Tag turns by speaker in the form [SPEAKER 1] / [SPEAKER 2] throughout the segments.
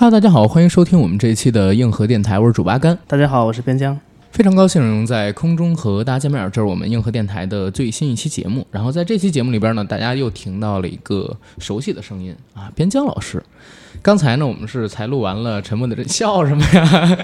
[SPEAKER 1] 哈喽大家好，欢迎收听我们这一期的硬核电台，我是主八甘。
[SPEAKER 2] 大家好，我是边疆。
[SPEAKER 1] 非常高兴能在空中和大家见面，这是我们硬核电台的最新一期节目。然后在这期节目里边呢，大家又听到了一个熟悉的声音啊，边疆老师。刚才呢，我们是才录完了《沉默的真笑》什么呀？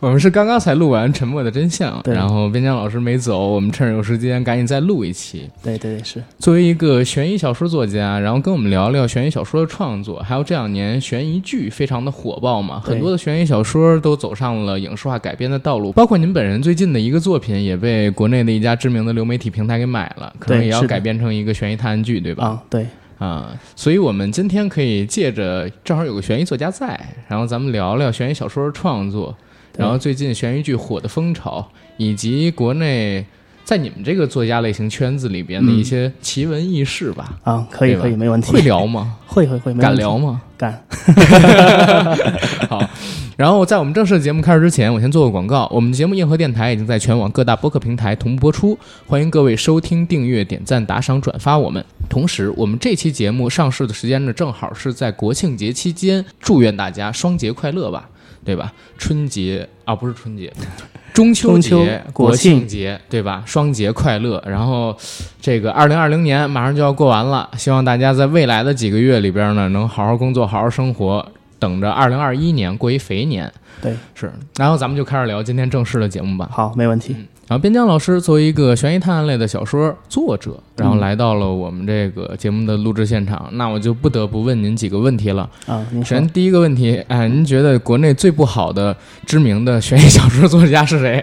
[SPEAKER 1] 我们是刚刚才录完《沉默的真相》，然后边疆老师没走，我们趁着有时间赶紧再录一期。
[SPEAKER 2] 对对对，是。
[SPEAKER 1] 作为一个悬疑小说作家，然后跟我们聊聊悬疑小说的创作，还有这两年悬疑剧非常的火爆嘛，很多的悬疑小说都走上了影视化改编的道路，包括您本人最近的一个作品也被国内的一家知名的流媒体平台给买了，可能也要改编成一个悬疑探案剧，对吧？
[SPEAKER 2] 啊，对。
[SPEAKER 1] 啊，所以我们今天可以借着正好有个悬疑作家在，然后咱们聊聊悬疑小说的创作，然后最近悬疑剧火的风潮，以及国内在你们这个作家类型圈子里边的一些奇闻异事吧。
[SPEAKER 2] 啊，可以可以，没问题。
[SPEAKER 1] 会聊吗？
[SPEAKER 2] 会会会，
[SPEAKER 1] 敢聊吗？
[SPEAKER 2] 敢。
[SPEAKER 1] 好。然后在我们正式的节目开始之前，我先做个广告。我们的节目《硬核电台》已经在全网各大播客平台同步播出，欢迎各位收听、订阅、点赞、打赏、转发我们。同时，我们这期节目上市的时间呢，正好是在国庆节期间，祝愿大家双节快乐吧，对吧？春节啊，不是春节，中秋节、国庆节，对吧？双节快乐。然后，这个二零二零年马上就要过完了，希望大家在未来的几个月里边呢，能好好工作、好好生活。等着二零二一年过一肥年，
[SPEAKER 2] 对，
[SPEAKER 1] 是，然后咱们就开始聊今天正式的节目吧。
[SPEAKER 2] 好，没问题。
[SPEAKER 1] 然后边疆老师作为一个悬疑探案类的小说作者，然后来到了我们这个节目的录制现场，那我就不得不问您几个问题了。
[SPEAKER 2] 啊，首
[SPEAKER 1] 先第一个问题，哎，您觉得国内最不好的知名的悬疑小说作家是谁？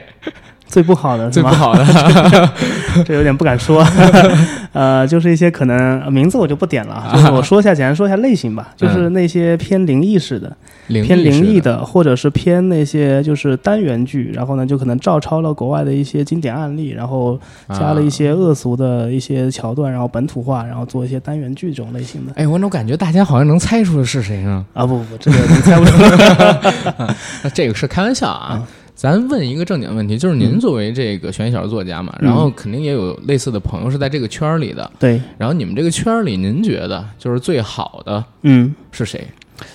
[SPEAKER 2] 最不好的，
[SPEAKER 1] 最不好的，
[SPEAKER 2] 这有点不敢说。呃，就是一些可能名字我就不点了，就是我说一下，简单说一下类型吧。就是那些偏灵异式的、偏灵异的，或者是偏那些就是单元剧，然后呢，就可能照抄了国外的一些经典案例，然后加了一些恶俗的一些桥段，然后本土化，然后做一些单元剧这种类型的。
[SPEAKER 1] 哎，我总感觉大家好像能猜出是谁呢？
[SPEAKER 2] 啊，不不不，这个你猜不出来。
[SPEAKER 1] 这个是开玩笑啊。咱问一个正经问题，就是您作为这个悬疑小说作家嘛，然后肯定也有类似的朋友是在这个圈儿里的。
[SPEAKER 2] 对。
[SPEAKER 1] 然后你们这个圈儿里，您觉得就是最好的，
[SPEAKER 2] 嗯，
[SPEAKER 1] 是谁？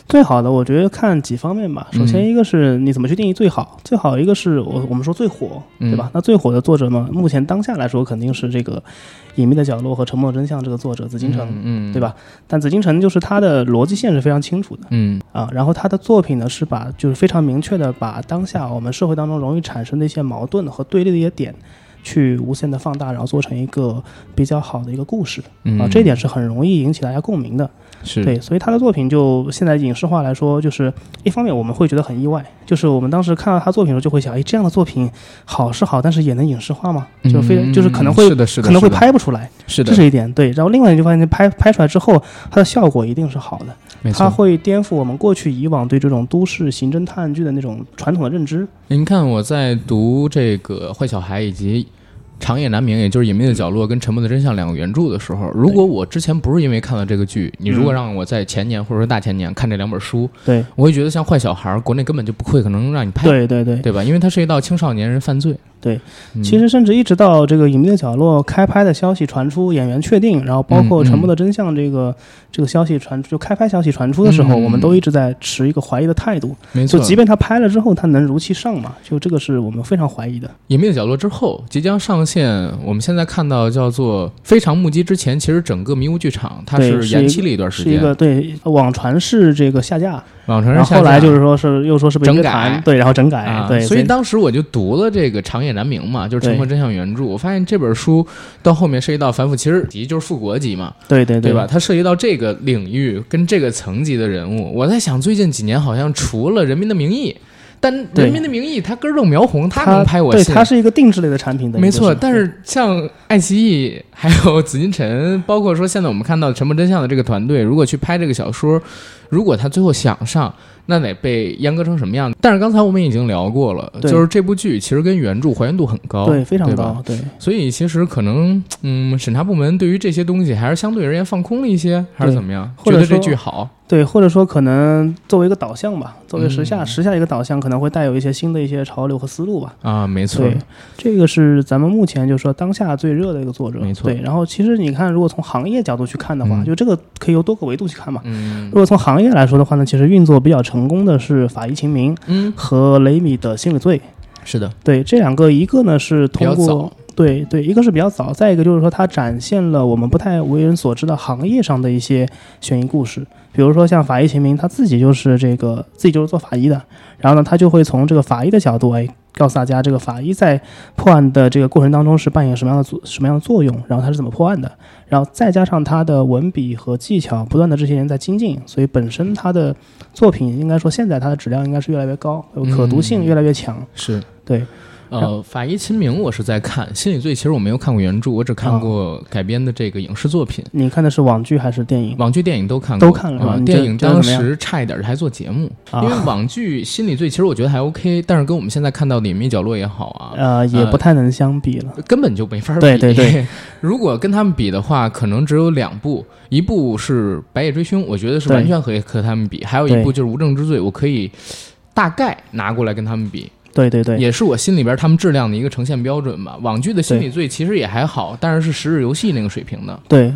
[SPEAKER 2] 最好的，我觉得看几方面吧。首先，一个是你怎么去定义最好，最好一个是我我们说最火，对吧？那最火的作者嘛，目前当下来说肯定是这个《隐秘的角落》和《沉默真相》这个作者紫禁城，嗯，对吧？但紫禁城就是他的逻辑线是非常清楚的，
[SPEAKER 1] 嗯
[SPEAKER 2] 啊，然后他的作品呢是把就是非常明确的把当下我们社会当中容易产生的一些矛盾和对立的一些点。去无限的放大，然后做成一个比较好的一个故事啊，这一点是很容易引起大家共鸣的。
[SPEAKER 1] 是
[SPEAKER 2] 对，所以他的作品就现在影视化来说，就是一方面我们会觉得很意外，就是我们当时看到他作品的时候就会想，哎，这样的作品好是好，但是也能影视化吗？就非就是可能会可能会拍不出来，
[SPEAKER 1] 是的，
[SPEAKER 2] 这是一点。对，然后另外你就发现，拍拍出来之后，它的效果一定是好的，它会颠覆我们过去以往对这种都市刑侦探案剧的那种传统的认知。
[SPEAKER 1] 您看我在读这个坏小孩以及。长夜难明，也就是《隐秘的角落》跟《沉默的真相》两个原著的时候，如果我之前不是因为看了这个剧，你如果让我在前年或者说大前年看这两本书，
[SPEAKER 2] 对，
[SPEAKER 1] 我会觉得像坏小孩，国内根本就不会可能让你拍，
[SPEAKER 2] 对对对，
[SPEAKER 1] 对吧？因为它涉及到青少年人犯罪。
[SPEAKER 2] 对，其实甚至一直到这个《隐秘的角落》开拍的消息传出，演员确定，然后包括《沉默的真相》这个这个消息传出，就开拍消息传出的时候，我们都一直在持一个怀疑的态度。
[SPEAKER 1] 没错，
[SPEAKER 2] 就即便他拍了之后，他能如期上嘛？就这个是我们非常怀疑的。
[SPEAKER 1] 《隐秘的角落》之后即将上线，我们现在看到叫做《非常目击》之前，其实整个迷雾剧场它是延期了一段时间。
[SPEAKER 2] 是一个对网传是这个下架。
[SPEAKER 1] 网传是
[SPEAKER 2] 后来就是说是又说是被
[SPEAKER 1] 整改，
[SPEAKER 2] 对，然后整改，对，
[SPEAKER 1] 所以当时我就读了这个《长夜难明》嘛，就是《沉默真相》原著，我发现这本书到后面涉及到反腐，其实级就是复国级嘛，
[SPEAKER 2] 对对
[SPEAKER 1] 对吧？它涉及到这个领域跟这个层级的人物，我在想最近几年好像除了《人民的名义》。但《人民的名义》它根正苗红，它能拍我
[SPEAKER 2] 对，它是一个定制类的产品的，
[SPEAKER 1] 没错。但是像爱奇艺还有紫禁城，包括说现在我们看到《沉默真相》的这个团队，如果去拍这个小说，如果他最后想上。那得被阉割成什么样？但是刚才我们已经聊过了，就是这部剧其实跟原著还原度很高，
[SPEAKER 2] 对，非常
[SPEAKER 1] 高，
[SPEAKER 2] 对。
[SPEAKER 1] 所以其实可能，嗯，审查部门对于这些东西还是相对而言放空了一些，还是怎么样？
[SPEAKER 2] 觉得
[SPEAKER 1] 这剧好？
[SPEAKER 2] 对，或者说可能作为一个导向吧，作为时下时下一个导向，可能会带有一些新的一些潮流和思路吧。
[SPEAKER 1] 啊，没错。
[SPEAKER 2] 对，这个是咱们目前就是说当下最热的一个作者，
[SPEAKER 1] 没错。
[SPEAKER 2] 对，然后其实你看，如果从行业角度去看的话，就这个可以由多个维度去看嘛。
[SPEAKER 1] 嗯。
[SPEAKER 2] 如果从行行业来说的话呢，其实运作比较成功的是《法医秦明》
[SPEAKER 1] 嗯，
[SPEAKER 2] 和雷米的《心理罪》。
[SPEAKER 1] 是的，
[SPEAKER 2] 对这两个，一个呢是通过对对，一个是比较早，再一个就是说它展现了我们不太为人所知的行业上的一些悬疑故事。比如说像法医秦明，他自己就是这个自己就是做法医的，然后呢，他就会从这个法医的角度哎，告诉大家这个法医在破案的这个过程当中是扮演什么样的作什么样的作用，然后他是怎么破案的，然后再加上他的文笔和技巧不断的这些年在精进，所以本身他的作品应该说现在它的质量应该是越来越高，可读性越来越强。
[SPEAKER 1] 是
[SPEAKER 2] 对。
[SPEAKER 1] 呃，法医秦明我是在看，心理罪其实我没有看过原著，我只看过改编的这个影视作品。
[SPEAKER 2] 你看的是网剧还是电影？
[SPEAKER 1] 网剧、电影都看过，
[SPEAKER 2] 都看了。
[SPEAKER 1] 电影当时差一点还做节目，因为网剧心理罪其实我觉得还 OK，但是跟我们现在看到的隐秘角落也好啊，
[SPEAKER 2] 呃，也不太能相比了，
[SPEAKER 1] 根本就没法比。
[SPEAKER 2] 对对对，
[SPEAKER 1] 如果跟他们比的话，可能只有两部，一部是《白夜追凶》，我觉得是完全可以和他们比，还有一部就是《无证之罪》，我可以大概拿过来跟他们比。
[SPEAKER 2] 对对对，
[SPEAKER 1] 也是我心里边他们质量的一个呈现标准吧。网剧的心理罪其实也还好，但是是十日游戏那个水平的。
[SPEAKER 2] 对，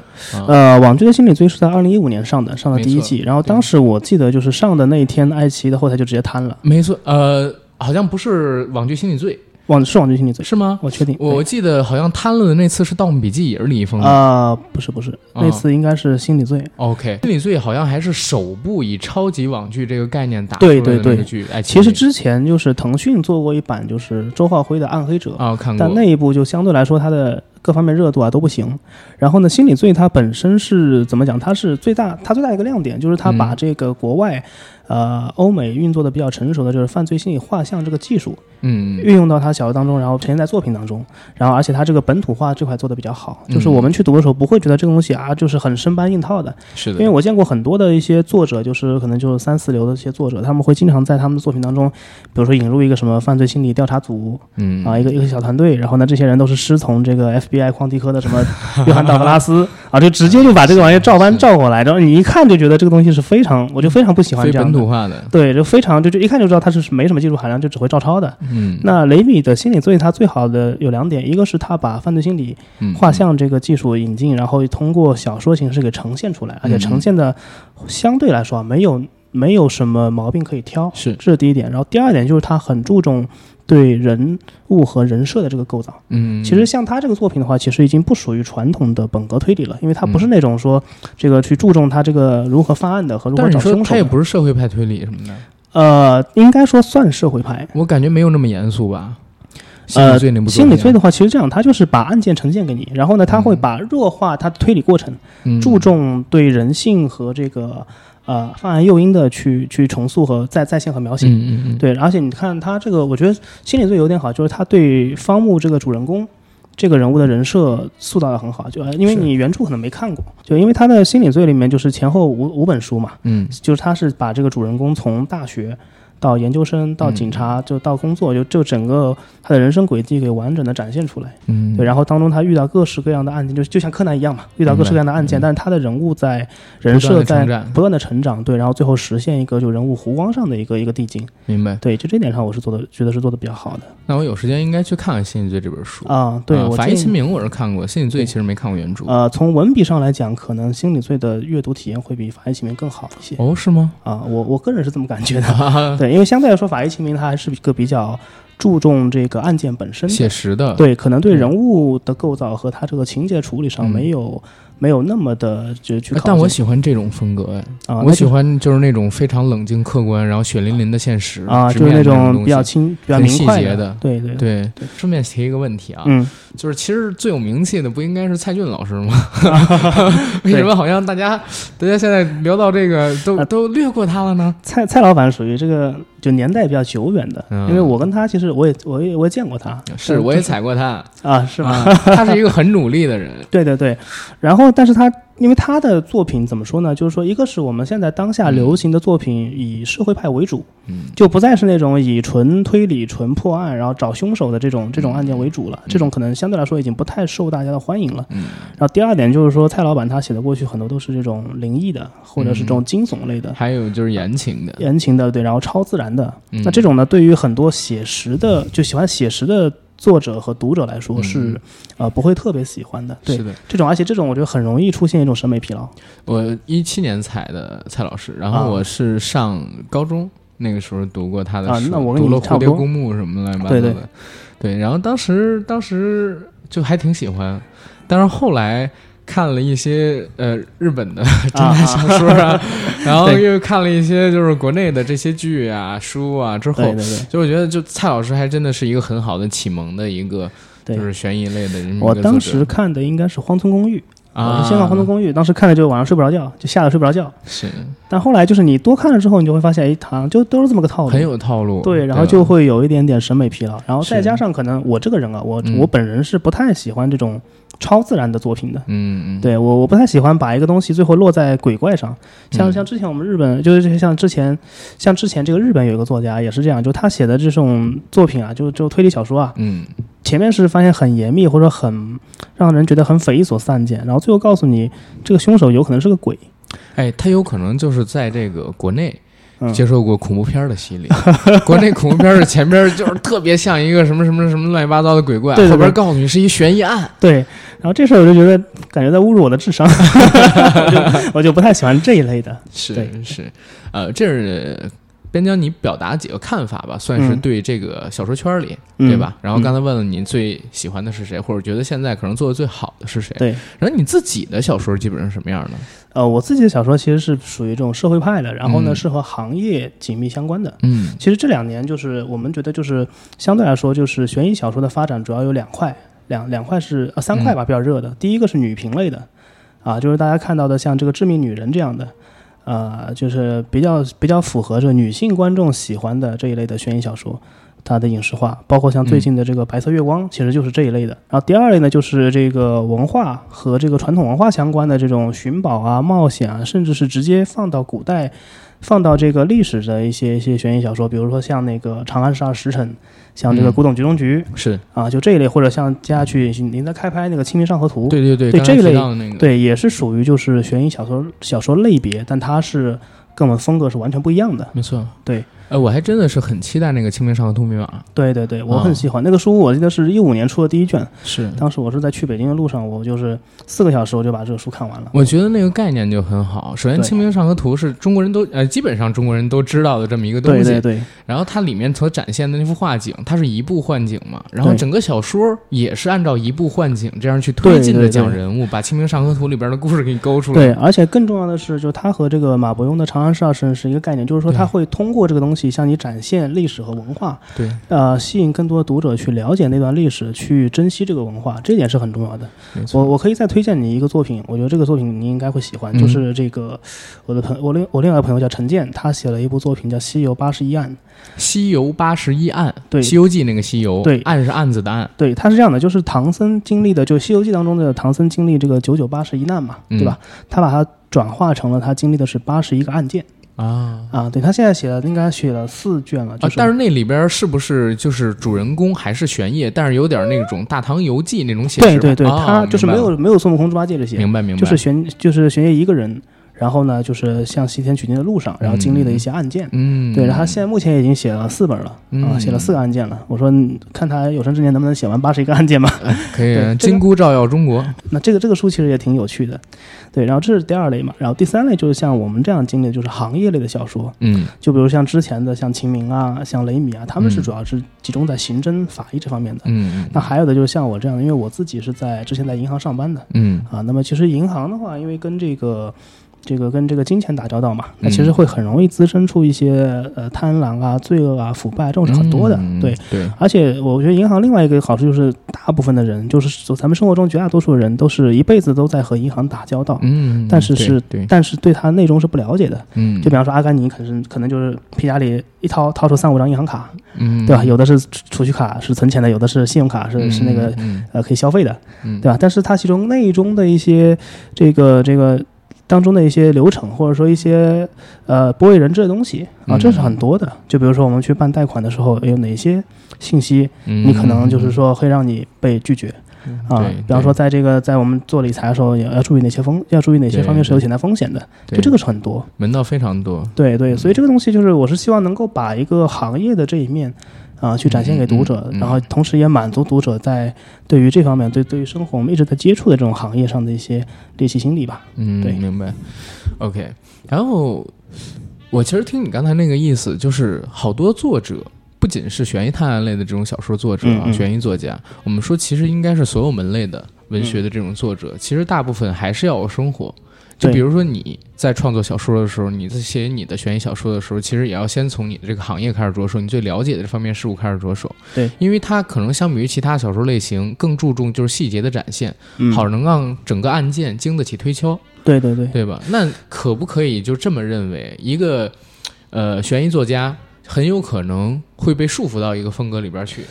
[SPEAKER 2] 呃，网剧的心理罪是在二零一五年上的，上的第一季。然后当时我记得就是上的那一天，爱奇艺的后台就直接瘫了。
[SPEAKER 1] 没错，呃，好像不是网剧心理罪。
[SPEAKER 2] 网是网剧心理罪
[SPEAKER 1] 是吗？
[SPEAKER 2] 我确定。
[SPEAKER 1] 我记得好像贪了的那次是《盗墓笔记》，也是李易峰
[SPEAKER 2] 啊，不是不是，那次应该是心理罪。
[SPEAKER 1] OK，心理罪好像还是首部以超级网剧这个概念打
[SPEAKER 2] 出来的
[SPEAKER 1] 剧。
[SPEAKER 2] 哎，其实之前就是腾讯做过一版，就是周浩辉的《暗黑者》
[SPEAKER 1] 啊，看过。
[SPEAKER 2] 但那一部就相对来说它的各方面热度啊都不行。然后呢，心理罪它本身是怎么讲？它是最大，它最大一个亮点就是它把这个国外。呃，欧美运作的比较成熟的就是犯罪心理画像这个技术，
[SPEAKER 1] 嗯，
[SPEAKER 2] 运用到它小说当中，然后呈现在作品当中，然后而且它这个本土化这块做的比较好，就是我们去读的时候不会觉得这个东西啊，就是很生搬硬套的，
[SPEAKER 1] 是的，
[SPEAKER 2] 因为我见过很多的一些作者，就是可能就是三四流的一些作者，他们会经常在他们的作品当中，比如说引入一个什么犯罪心理调查组，
[SPEAKER 1] 嗯，
[SPEAKER 2] 啊，一个一个小团队，然后呢，这些人都是师从这个 FBI 矿迪科的什么约 翰道格拉斯，啊，就直接就把这个玩意照搬照过来，然后你一看就觉得这个东西是非常，我就非常不喜欢这样
[SPEAKER 1] 本土化的，
[SPEAKER 2] 对。就非常就就一看就知道它是没什么技术含量，就只会照抄的。
[SPEAKER 1] 嗯，
[SPEAKER 2] 那雷米的心理罪，它最好的有两点，一个是他把犯罪心理画像这个技术引进，然后通过小说形式给呈现出来，而且呈现的相对来说没有没有什么毛病可以挑。
[SPEAKER 1] 是，
[SPEAKER 2] 这是第一点。然后第二点就是他很注重。对人物和人设的这个构造，
[SPEAKER 1] 嗯，
[SPEAKER 2] 其实像他这个作品的话，其实已经不属于传统的本格推理了，因为他不是那种说这个去注重他这个如何犯案的和如何找凶手。
[SPEAKER 1] 他也不是社会派推理什么的。
[SPEAKER 2] 呃，应该说算社会派。
[SPEAKER 1] 我感觉没有那么严肃吧。
[SPEAKER 2] 呃，
[SPEAKER 1] 心
[SPEAKER 2] 理罪的话，其实这样，他就是把案件呈现给你，然后呢，他会把弱化他的推理过程，注重对人性和这个。呃，犯案诱因的去去重塑和再再现和描写，
[SPEAKER 1] 嗯嗯嗯，
[SPEAKER 2] 对，而且你看他这个，我觉得心理罪有点好，就是他对方木这个主人公这个人物的人设塑造的很好，就因为你原著可能没看过，就因为他的心理罪里面就是前后五五本书嘛，
[SPEAKER 1] 嗯，
[SPEAKER 2] 就是他是把这个主人公从大学。到研究生，到警察，就到工作，就就整个他的人生轨迹给完整的展现出来。
[SPEAKER 1] 嗯，
[SPEAKER 2] 对。然后当中他遇到各式各样的案件，就就像柯南一样嘛，遇到各式各样的案件，但是他的人物在人设在不断的成长，对，然后最后实现一个就人物弧光上的一个一个递进。
[SPEAKER 1] 明白。
[SPEAKER 2] 对，就这点上我是做的，觉得是做的比较好的。
[SPEAKER 1] 那我有时间应该去看看《心理罪》这本书
[SPEAKER 2] 啊。对，《
[SPEAKER 1] 法医秦明》我是看过，《心理罪》其实没看过原著。
[SPEAKER 2] 呃，从文笔上来讲，可能《心理罪》的阅读体验会比《法医秦明》更好一些。
[SPEAKER 1] 哦，是吗？
[SPEAKER 2] 啊，我我个人是这么感觉的。对，因为相对来说，《法医》秦明他还是一个比较注重这个案件本身
[SPEAKER 1] 写实的，
[SPEAKER 2] 对，可能对人物的构造和他这个情节处理上没有。没有那么的就去，
[SPEAKER 1] 但我喜欢这种风格哎，我喜欢就是那种非常冷静客观，然后血淋淋的现实
[SPEAKER 2] 啊，就是那种比较轻、比较
[SPEAKER 1] 细节
[SPEAKER 2] 的，对对
[SPEAKER 1] 对。顺便提一个问题啊，
[SPEAKER 2] 嗯，
[SPEAKER 1] 就是其实最有名气的不应该是蔡骏老师吗？为什么好像大家大家现在聊到这个都都略过他了呢？
[SPEAKER 2] 蔡蔡老板属于这个就年代比较久远的，因为我跟他其实我也我也我也见过他，
[SPEAKER 1] 是我也踩过他
[SPEAKER 2] 啊，是吗？
[SPEAKER 1] 他是一个很努力的人，
[SPEAKER 2] 对对对，然后。但是他，因为他的作品怎么说呢？就是说，一个是我们现在当下流行的作品以社会派为主，
[SPEAKER 1] 嗯，
[SPEAKER 2] 就不再是那种以纯推理、纯破案，然后找凶手的这种这种案件为主了。这种可能相对来说已经不太受大家的欢迎了。
[SPEAKER 1] 嗯，
[SPEAKER 2] 然后第二点就是说，蔡老板他写的过去很多都是这种灵异的，或者是这种惊悚类的，
[SPEAKER 1] 还有就是言情的，
[SPEAKER 2] 言情的对，然后超自然的。那这种呢，对于很多写实的就喜欢写实的。作者和读者来说是呃不会特别喜欢的。对
[SPEAKER 1] 是的，
[SPEAKER 2] 这种，而且这种我觉得很容易出现一种审美疲劳。
[SPEAKER 1] 我一七年采的蔡老师，然
[SPEAKER 2] 啊
[SPEAKER 1] 后我是上高中那个时候读过他的书，
[SPEAKER 2] 啊那我跟你
[SPEAKER 1] 读了《蝴蝶公墓》什么乱七八糟
[SPEAKER 2] 对
[SPEAKER 1] 的，
[SPEAKER 2] 对
[SPEAKER 1] 对然后当时当时就还挺喜欢，但是后来。看了一些呃日本的侦探小说啊，然后又看了一些就是国内的这些剧啊、书啊之后，
[SPEAKER 2] 对对对。
[SPEAKER 1] 就我觉得就蔡老师还真的是一个很好的启蒙的一个就是悬疑类的这么一个
[SPEAKER 2] 我当时看的应该是《荒村公寓》，我
[SPEAKER 1] 啊，
[SPEAKER 2] 是先看《荒村公寓》，当时看了就晚上睡不着觉，就吓得睡不着觉。
[SPEAKER 1] 是。
[SPEAKER 2] 但后来就是你多看了之后，你就会发现，哎，好像就都是这么个套路。
[SPEAKER 1] 很有套路，
[SPEAKER 2] 对，然后就会有一点点审美疲劳，然后再加上可能我这个人啊，我、
[SPEAKER 1] 嗯。
[SPEAKER 2] 我本人是不太喜欢这种超自然的作品的。
[SPEAKER 1] 嗯嗯，
[SPEAKER 2] 对我，我不太喜欢把一个东西最后落在鬼怪上，像
[SPEAKER 1] 嗯。
[SPEAKER 2] 像之前我们日本，就是像之前，像之前这个日本有一个作家也是这样，就他写的这种作品啊，就就推理小说啊，
[SPEAKER 1] 嗯
[SPEAKER 2] 前面是发现很严密或者很让人觉得很匪夷所思案件，然后最后告诉你这个凶手有可能是个鬼，
[SPEAKER 1] 哎，他有可能就是在这个国内
[SPEAKER 2] 嗯，
[SPEAKER 1] 接受过恐怖片的洗礼。国内恐怖片的前边就是特别像一个什么什么什么乱七八糟的鬼怪，后边告诉你是一悬疑案。
[SPEAKER 2] 对，然后这事儿我就觉得感觉在侮辱我的智商，我就我就不太喜欢这一类的。
[SPEAKER 1] 是
[SPEAKER 2] 对
[SPEAKER 1] 是，呃，这是边疆你表达几个看法吧，算是
[SPEAKER 2] 嗯
[SPEAKER 1] 对这个小说圈里，
[SPEAKER 2] 嗯
[SPEAKER 1] 对吧？然后刚
[SPEAKER 2] 才、
[SPEAKER 1] 问了你最喜欢的是谁，或者觉得现在可能做的最好的是谁？
[SPEAKER 2] 对，
[SPEAKER 1] 然后你自己的小说基本上什么样的？
[SPEAKER 2] 呃，我自己的小说其实是属于这种社会派的，然后呢、
[SPEAKER 1] 嗯
[SPEAKER 2] 是和行业紧密相关的。
[SPEAKER 1] 嗯
[SPEAKER 2] 其实这两年就是我们觉得就是相对来说，就是悬疑小说的发展主要有两块，两两块是呃三块吧，比较热的。第一个是女频类的，啊，就是大家看到的像这个《致命女人》这样的，呃，就是比较比较符合这女性观众喜欢的这一类的悬疑小说。它的影视化，包括像最近的这个《白色月光》，其实就是这一类的。然后第二类呢，就是这个文化和这个传统文化相关的这种寻宝啊、冒险啊，甚至是直接放到古代放到这个历史的一些一些悬疑小说，比如说像那个《长安十二时辰》，像这个
[SPEAKER 1] 嗯《
[SPEAKER 2] 古董局中局》
[SPEAKER 1] 是
[SPEAKER 2] 啊，就这一类，或者像接下去您在开拍那个《清明上河图》，
[SPEAKER 1] 对对对，
[SPEAKER 2] 对这一类对，也是属于就是悬疑小说小说类别，但它是跟我们风格是完全不一样的。
[SPEAKER 1] 没错，
[SPEAKER 2] 对。
[SPEAKER 1] 呃，我还真的是很期待那个《清明上河图密码》。
[SPEAKER 2] 对对对，我
[SPEAKER 1] 啊
[SPEAKER 2] 很喜欢、那个书，我记得是一五年出的第一卷，
[SPEAKER 1] 是，
[SPEAKER 2] 当时我是在去北京的路上，我就是四个小时我就把这个书看完了。
[SPEAKER 1] 我觉得那个概念就很好。首先，《清明上河图》是中国人都呃，基本上中国人都知道的这么一个东西。
[SPEAKER 2] 对对对
[SPEAKER 1] 然后它里面所展现的那幅画景，它是移步换景嘛，然后整个小说也是按照移步换景这样去推进的
[SPEAKER 2] 对对对
[SPEAKER 1] 讲人物，把《清明上河图》里边的故事给你勾出来。
[SPEAKER 2] 对，而且更重要的是，就它和这个马伯庸的《长安十二时辰》是一个概念，就是说
[SPEAKER 1] 对
[SPEAKER 2] 它会通过这个东西向你展现历史和文化，
[SPEAKER 1] 对。
[SPEAKER 2] 呃，吸引更多的读者去了解那段历史，去珍惜这个文化，这点是很重要的。我我可以再推荐你一个作品，我觉得这个作品你应该会喜欢，
[SPEAKER 1] 嗯。
[SPEAKER 2] 就是这个我的朋我另我另外一个朋友叫陈建，他写了一部作品叫《西游八十一案》。
[SPEAKER 1] 西游八十一案，
[SPEAKER 2] 对《
[SPEAKER 1] 西游记》那个西游，
[SPEAKER 2] 对。
[SPEAKER 1] 案是案子的案，
[SPEAKER 2] 对，他是这样的，就是唐僧经历的，就《西游记》当中的唐僧经历这个九九八十一难嘛，
[SPEAKER 1] 嗯。
[SPEAKER 2] 对吧？他把它转化成了他经历的是八十一个案件
[SPEAKER 1] 啊
[SPEAKER 2] 啊。对他现在写了，应该写了四卷了，就
[SPEAKER 1] 啊！但是那里边是不是就是主人公还是玄烨，但是有点那种《大唐游记》那种写实
[SPEAKER 2] 对对对，
[SPEAKER 1] 啊
[SPEAKER 2] 他就是没有没有孙悟空、猪八戒这些，
[SPEAKER 1] 明白明白，
[SPEAKER 2] 就是玄就是玄烨一个人，然后呢，就是向西天取经的路上，然后经历了一些案件。
[SPEAKER 1] 嗯，
[SPEAKER 2] 对，然后他现在目前已经写了四本了，啊，
[SPEAKER 1] 嗯
[SPEAKER 2] 写了四个案件了。我说嗯看他有生之年能不能写完八十一个案件吧。
[SPEAKER 1] 可以
[SPEAKER 2] 对
[SPEAKER 1] 金箍照耀中国，
[SPEAKER 2] 那这个这个书其实也挺有趣的，对。然后这是第二类嘛，然后第三类就是像我们这样经历的，就是行业类的小说，
[SPEAKER 1] 嗯
[SPEAKER 2] 就比如像之前的像秦明啊、像雷米啊，他们是
[SPEAKER 1] 嗯
[SPEAKER 2] 主要是集中在刑侦法医这方面的。
[SPEAKER 1] 嗯
[SPEAKER 2] 那还有的就是像我这样的，因为我自己是在之前在银行上班的
[SPEAKER 1] 嗯
[SPEAKER 2] 啊，那么其实银行的话，因为跟这个。这个跟这个金钱打交道嘛，那其实
[SPEAKER 1] 嗯
[SPEAKER 2] 会很容易滋生出一些呃贪婪啊、罪恶啊、腐败这种是很多的，
[SPEAKER 1] 嗯
[SPEAKER 2] 对。
[SPEAKER 1] 对，
[SPEAKER 2] 而且我觉得银行另外一个好处就是，大部分的人就是咱们生活中绝大多数人都是一辈子都在和银行打交道，
[SPEAKER 1] 嗯，
[SPEAKER 2] 但是是
[SPEAKER 1] 对，
[SPEAKER 2] 但是对它内容是不了解的。
[SPEAKER 1] 嗯，
[SPEAKER 2] 就比方说阿甘尼，可能可能就是皮夹里一掏掏出三五张银行卡，
[SPEAKER 1] 嗯，
[SPEAKER 2] 对吧？有的是储储蓄卡是存钱的，有的是信用卡是
[SPEAKER 1] 嗯
[SPEAKER 2] 是那个
[SPEAKER 1] 嗯
[SPEAKER 2] 呃可以消费的，
[SPEAKER 1] 嗯，
[SPEAKER 2] 对吧？但是它其中内中的一些这个这个当中的一些流程，或者说一些呃不为人知的东西啊，
[SPEAKER 1] 嗯
[SPEAKER 2] 这是很多的。就比如说我们去办贷款的时候，有哪些信息
[SPEAKER 1] 嗯
[SPEAKER 2] 你可能就是说会让你被拒绝啊？比方说在这个在我们做理财的时候，也要注意哪些风，要注意哪些方面是有潜在风险的，
[SPEAKER 1] 对
[SPEAKER 2] 就这个是很多。
[SPEAKER 1] 门道非常多，
[SPEAKER 2] 对对，所以这个东西就是我是希望能够把一个行业的这一面。啊，去展现给读者，然后同时也满足读者在对于这方面对对于生活我们一直在接触的这种行业上的一些猎奇心理吧。
[SPEAKER 1] 嗯，
[SPEAKER 2] 对，
[SPEAKER 1] 明白。OK，然后我其实听你刚才那个意思，就是好多作者不仅是悬疑探案类的这种小说作者啊，悬疑作家，我们说其实应该是所有门类的文学的这种作者，其实大部分还是要有生活。就比如说你在创作小说的时候，你在写你的悬疑小说的时候，其实也要先从你的这个行业开始着手，你最了解的这方面事物开始着手。
[SPEAKER 2] 对，
[SPEAKER 1] 因为它可能相比于其他小说类型更注重就是细节的展现，好能让整个案件经得起推敲。
[SPEAKER 2] 对对对，
[SPEAKER 1] 对吧？那可不可以就这么认为，一个呃悬疑作家很有可能会被束缚到一个风格里边去？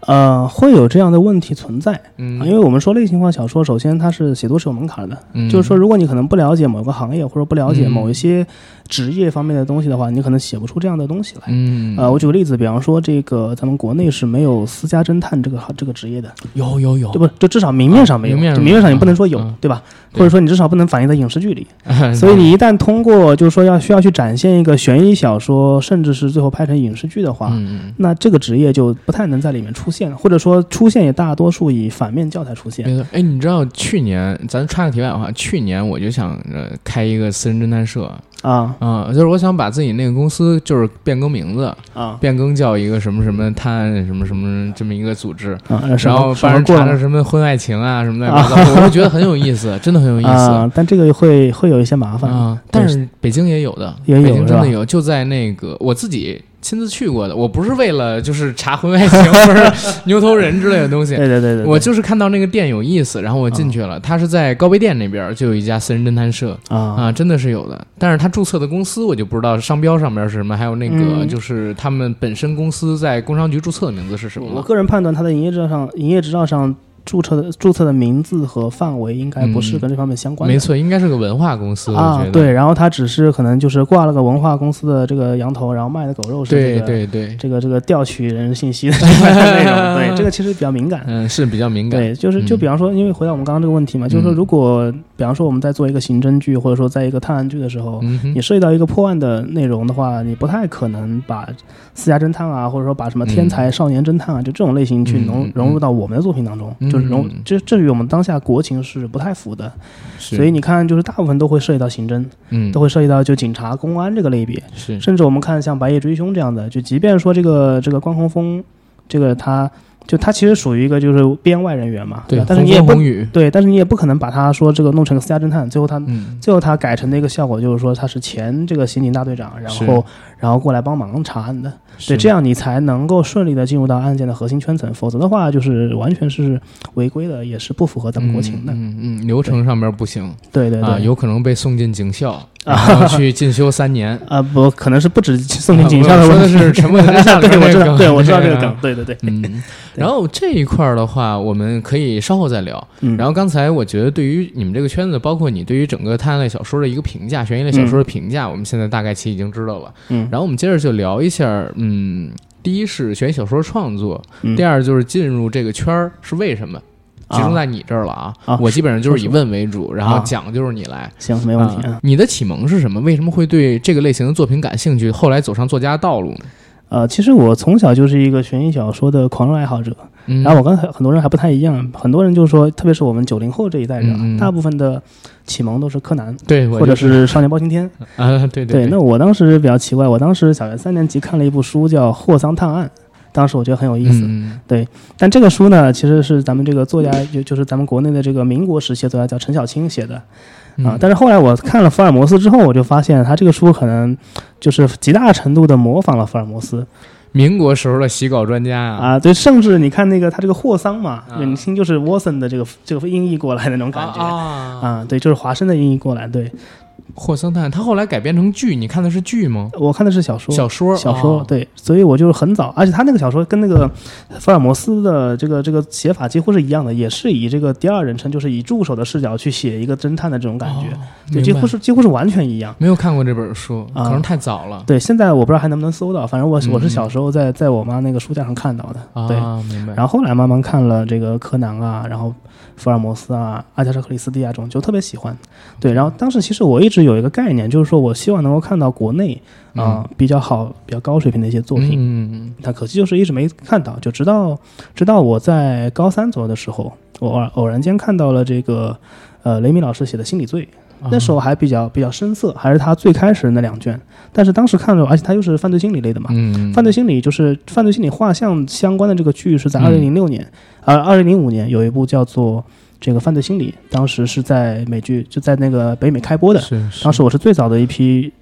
[SPEAKER 2] 呃，会有这样的问题存在，嗯，因为我们说类型化小说，首先它是写作是有门槛的，嗯，就是说如果你可能不了解某个行业或者不了解某一些职业方面的东西的话，你可能写不出这样的东西来，
[SPEAKER 1] 嗯，
[SPEAKER 2] 呃，我举个例子，比方说这个咱们国内是没有私家侦探这个这个职业的，
[SPEAKER 1] 有有有，
[SPEAKER 2] 对不？就至少明面上没有，明面上你不能说有，对吧？或者说你至少不能反映在影视剧里，所以你一旦通过就是说要需要去展现一个悬疑小说，甚至是最后拍成影视剧的话，那这个职业就不太能在里面出现，或者说出现也大多数以反面教材出现。
[SPEAKER 1] 没错，哎，你知道去年咱插个题外话，去年我就想着开一个私人侦探社。
[SPEAKER 2] 啊
[SPEAKER 1] 啊！就是我想把自己那个公司就是变更名字
[SPEAKER 2] 啊，
[SPEAKER 1] 变更叫一个什么什么探什么什么这么一个组织，
[SPEAKER 2] 然
[SPEAKER 1] 后反正查着什么婚外情啊什么的，我就觉得很有意思，真的很有意思。
[SPEAKER 2] 但这个会会有一些麻烦
[SPEAKER 1] 啊。但是北京也有的，
[SPEAKER 2] 北
[SPEAKER 1] 京真的有，就在那个我自己。亲自去过的，我不是为了就是查婚外情 或者牛头人之类的东西。
[SPEAKER 2] 对对对对，
[SPEAKER 1] 我就是看到那个店有意思，然后我进去了。他是在高碑店那边就有一家私人侦探社
[SPEAKER 2] 啊
[SPEAKER 1] 啊，真的是有的。但是他注册的公司我就不知道商标上面是什么，还有那个就是他们本身公司在工商局注册的名字是什么。
[SPEAKER 2] 我个人判断他的营业执照上，营业执照上。注册的注册的名字和范围应该不是跟这方面相关
[SPEAKER 1] 的，没错，应该是个文化公司
[SPEAKER 2] 啊。对，然后他只是可能就是挂了个文化公司的这个羊头，然后卖的狗肉是
[SPEAKER 1] 这个对对
[SPEAKER 2] 这个这个调取人信息的内容。对，这个其实比较敏感，
[SPEAKER 1] 嗯，是比较敏感。
[SPEAKER 2] 对，就是就比方说，因为回到我们刚刚这个问题嘛，就是说，如果比方说我们在做一个刑侦剧，或者说在一个探案剧的时候，你涉及到一个破案的内容的话，你不太可能把私家侦探啊，或者说把什么天才少年侦探啊，就这种类型去融融入到我们的作品当中，就是融这这。与我们当下国情是不太符的，所以你看，就是大部分都会涉及到刑侦，
[SPEAKER 1] 嗯，
[SPEAKER 2] 都会涉及到就警察、公安这个类别，
[SPEAKER 1] 是，
[SPEAKER 2] 甚至我们看像《白夜追凶》这样的，就即便说这个这个关宏峰，这个他。就他其实属于一个就是编外人员嘛，
[SPEAKER 1] 对，
[SPEAKER 2] 但是你也不
[SPEAKER 1] 对，
[SPEAKER 2] 但是你也不可能把他说这个弄成个私家侦探，最后他最后他改成的一个效果就是说他是前这个刑警大队长，然后然后过来帮忙查案的，对，这样你才能够顺利的进入到案件的核心圈层，否则的话就是完全是违规的，也是不符合咱们国情的，
[SPEAKER 1] 嗯嗯，流程上面不行，
[SPEAKER 2] 对对
[SPEAKER 1] 对，有可能被送进警校。然后去进修三年
[SPEAKER 2] 啊，不可能是不止送进警校的，
[SPEAKER 1] 说的是沉默的真相。
[SPEAKER 2] 对，我知道，对我知道这个梗，对对对。
[SPEAKER 1] 嗯，然后这一块的话，我们可以稍后再聊。然后刚才我觉得，对于你们这个圈子，包括你对于整个探案类小说的一个评价，悬疑类小说的评价，我们现在大概其已经知道了。
[SPEAKER 2] 嗯，
[SPEAKER 1] 然后我们接着就聊一下，嗯，第一是悬疑小说创作，第二就是进入这个圈儿是为什么。集中在你这儿了啊！我基本上就是以问为主，然后讲就是你来。
[SPEAKER 2] 行，没问题。
[SPEAKER 1] 你的启蒙是什么？为什么会对这个类型的作品感兴趣？后来走上作家道路呢？
[SPEAKER 2] 呃，其实我从小就是一个悬疑小说的狂热爱好者。然后我跟很很多人还不太一样，很多人就是说，特别是我们九零后这一代人，大部分的启蒙都是柯南，
[SPEAKER 1] 对，
[SPEAKER 2] 或者是少年包青天
[SPEAKER 1] 啊，对
[SPEAKER 2] 对。那我当时比较奇怪，我当时小学三年级看了一部书叫《霍桑探案》。当时我觉得很有意思，对。但这个书呢，其实是咱们这个作家，就就是咱们国内的这个民国时期作家叫陈小青写的，啊。但是后来我看了福尔摩斯之后，我就发现他这个书可能就是极大程度的模仿了福尔摩斯，
[SPEAKER 1] 民国时候的洗稿专家啊。
[SPEAKER 2] 啊，对，甚至你看那个他这个霍桑嘛，你听就是沃森的这个这个音译过来的那种感觉啊，对，就是华生的音译过来，对。
[SPEAKER 1] 霍桑探，他后来改编成剧，你看的是剧吗？
[SPEAKER 2] 我看的是小说，
[SPEAKER 1] 小说，
[SPEAKER 2] 小说，对，所以我就是很早，而且他那个小说跟那个福尔摩斯的这个这个写法几乎是一样的，也是以这个第二人称，就是以助手的视角去写一个侦探的这种感觉，对，几乎是几乎是完全一样。
[SPEAKER 1] 没有看过这本书，可能太早了。
[SPEAKER 2] 对，现在我不知道还能不能搜到，反正我我是小时候在在我妈那个书架上看到的。对，
[SPEAKER 1] 明白。
[SPEAKER 2] 然后后来慢慢看了这个柯南啊，然后福尔摩斯啊，阿加莎克里斯蒂啊这种，就特别喜欢。对，然后当时其实我一直有。一个概念，就是说我希望能够看到国内啊比较好、比较高水平的一些作品。
[SPEAKER 1] 嗯，
[SPEAKER 2] 但可惜就是一直没看到，就直到直到我在高三左右的时候，我偶偶然间看到了这个呃雷米老师写的《心理罪》。那时候还比较比较生涩，还是他最开始那两卷。但是当时看着，而且他又是犯罪心理类的嘛，
[SPEAKER 1] 嗯，
[SPEAKER 2] 犯罪心理就是犯罪心理画像相关的这个剧是在二零零六年，呃，二零零五年有一部叫做这个犯罪心理，当时是在美剧就在那个北美开播的，
[SPEAKER 1] 是是，
[SPEAKER 2] 当时我是最早的一批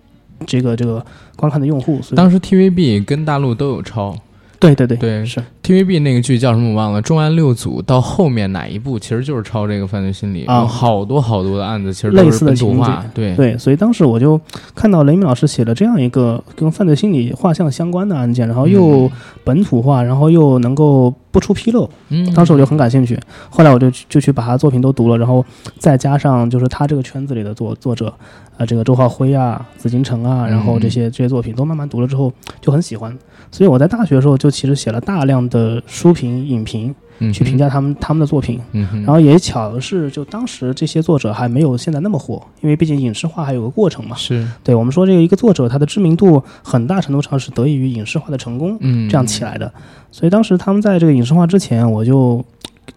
[SPEAKER 2] 这个这个观看的用户，
[SPEAKER 1] 当时 TVB 跟大陆都有抄。
[SPEAKER 2] 对对对
[SPEAKER 1] 对
[SPEAKER 2] 是。
[SPEAKER 1] TVB 那个剧叫什么我忘了，重案六组到后面哪一部其实就是抄这个犯罪心理
[SPEAKER 2] 啊，
[SPEAKER 1] 好多好多的案子其实
[SPEAKER 2] 类似的
[SPEAKER 1] 情节，对。
[SPEAKER 2] 对，所以当时我就看到雷米老师写了这样一个跟犯罪心理画像相关的案件，然后又本土化，然后又能够不出纰漏，
[SPEAKER 1] 嗯，
[SPEAKER 2] 当时我就很感兴趣，后来我就就去把他作品都读了，然后再加上就是他这个圈子里的作作者，啊，这个周浩辉啊、紫禁城啊，然后这些这些作品都慢慢读了之后就很喜欢。所以我在大学的时候就其实写了大量的书评、影评，去评价他们他们的作品。然后也巧的是，就当时这些作者还没有现在那么火，因为毕竟影视化还有个过程嘛。
[SPEAKER 1] 是
[SPEAKER 2] 对我们说这个一个作者他的知名度很大程度上是得益于影视化的成功，这样起来的。所以当时他们在这个影视化之前，我就。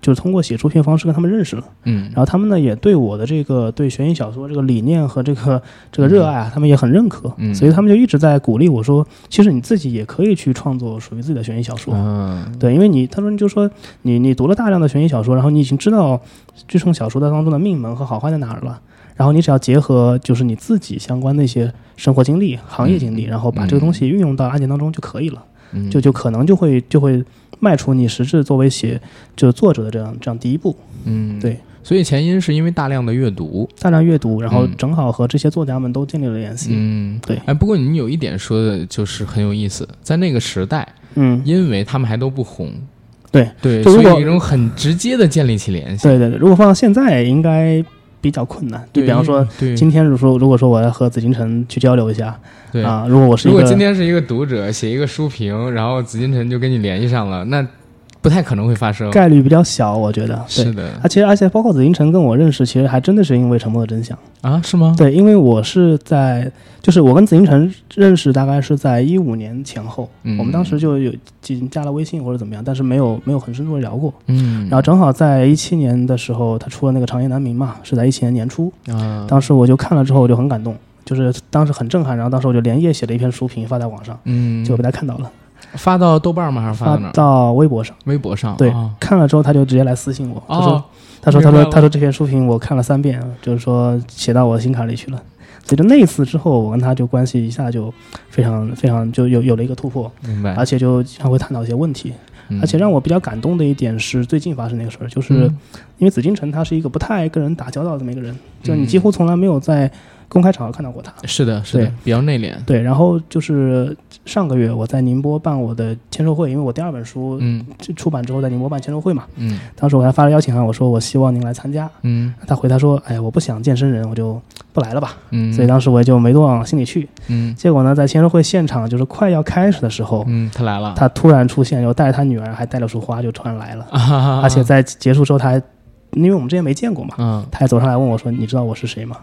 [SPEAKER 2] 就是通过写出片方式跟他们认识了，
[SPEAKER 1] 嗯，
[SPEAKER 2] 然后他们呢也对我的这个对悬疑小说这个理念和这个这个热爱啊，他们也很认可，
[SPEAKER 1] 嗯，
[SPEAKER 2] 所以他们就一直在鼓励我说，其实你自己也可以去创作属于自己的悬疑小说，
[SPEAKER 1] 嗯，
[SPEAKER 2] 对，因为你他说就说你你读了大量的悬疑小说，然后你已经知道这种小说的当中的命门和好坏在哪儿了，然后你只要结合就是你自己相关的一些生活经历、行业经历，然后把这个东西运用到案件当中就可以了，嗯。就就可能就会就会。迈出你实质作为写就是作者的这样这样第一步，
[SPEAKER 1] 嗯，
[SPEAKER 2] 对，
[SPEAKER 1] 所以前因是因为大量的阅读，
[SPEAKER 2] 大量阅读，然后正好和这些作家们都建立了联系，
[SPEAKER 1] 嗯，
[SPEAKER 2] 对。
[SPEAKER 1] 哎，不过你有一点说的就是很有意思，在那个时代，
[SPEAKER 2] 嗯，
[SPEAKER 1] 因为他们还都不红，
[SPEAKER 2] 对
[SPEAKER 1] 对，所以一种很直接的建立起联系，
[SPEAKER 2] 对对对。如果放到现在，应该。比较困难，就比方说，今天如果说如果说我要和紫禁城去交流一下，
[SPEAKER 1] 对
[SPEAKER 2] 啊，如果我是
[SPEAKER 1] 如果今天是一个读者写一个书评，然后紫禁城就跟你联系上了，那。不太可能会发生，
[SPEAKER 2] 概率比较小，我觉得
[SPEAKER 1] 是的。
[SPEAKER 2] 而且而且，包括紫禁城跟我认识，其实还真的是因为《沉默的真相》
[SPEAKER 1] 啊？是吗？
[SPEAKER 2] 对，因为我是在，就是我跟紫禁城认识，大概是在一五年前后。
[SPEAKER 1] 嗯。
[SPEAKER 2] 我们当时就有加了微信或者怎么样，但是没有没有很深入的聊过。
[SPEAKER 1] 嗯。
[SPEAKER 2] 然后正好在一七年的时候，他出了那个《长夜难明》嘛，是在一七年年初。
[SPEAKER 1] 啊。
[SPEAKER 2] 当时我就看了之后，我就很感动，就是当时很震撼。然后当时我就连夜写了一篇书评发在网上，
[SPEAKER 1] 嗯，
[SPEAKER 2] 就被他看到了。
[SPEAKER 1] 发到豆瓣吗？还是
[SPEAKER 2] 发
[SPEAKER 1] 到
[SPEAKER 2] 到微博上？
[SPEAKER 1] 微博上。
[SPEAKER 2] 对，看了之后他就直接来私信我，他说：“他说他说他说这篇书评我看了三遍，就是说写到我心坎里去了。”所以就那次之后，我跟他就关系一下就非常非常就有有了一个突破，
[SPEAKER 1] 明白。
[SPEAKER 2] 而且就经常会探讨一些问题，而且让我比较感动的一点是最近发生那个事儿，就是因为紫禁城他是一个不太爱跟人打交道的这么一个人，就你几乎从来没有在。公开场合看到过他，
[SPEAKER 1] 是的，是的，比较内敛。
[SPEAKER 2] 对，然后就是上个月我在宁波办我的签售会，因为我第二本书
[SPEAKER 1] 嗯。
[SPEAKER 2] 出版之后在宁波办签售会嘛，
[SPEAKER 1] 嗯，
[SPEAKER 2] 当时我还发了邀请函，我说我希望您来参加，
[SPEAKER 1] 嗯，
[SPEAKER 2] 他回答说，哎呀，我不想健身人，我就不来了吧，
[SPEAKER 1] 嗯，
[SPEAKER 2] 所以当时我也就没多往心里去，
[SPEAKER 1] 嗯，
[SPEAKER 2] 结果呢，在签售会现场就是快要开始的时候，
[SPEAKER 1] 嗯，他来了，
[SPEAKER 2] 他突然出现，又带着他女儿，还带了束花，就突然来了，而且在结束之后，他还因为我们之前没见过嘛，
[SPEAKER 1] 嗯，
[SPEAKER 2] 他还走上来问我说，你知道我是谁吗？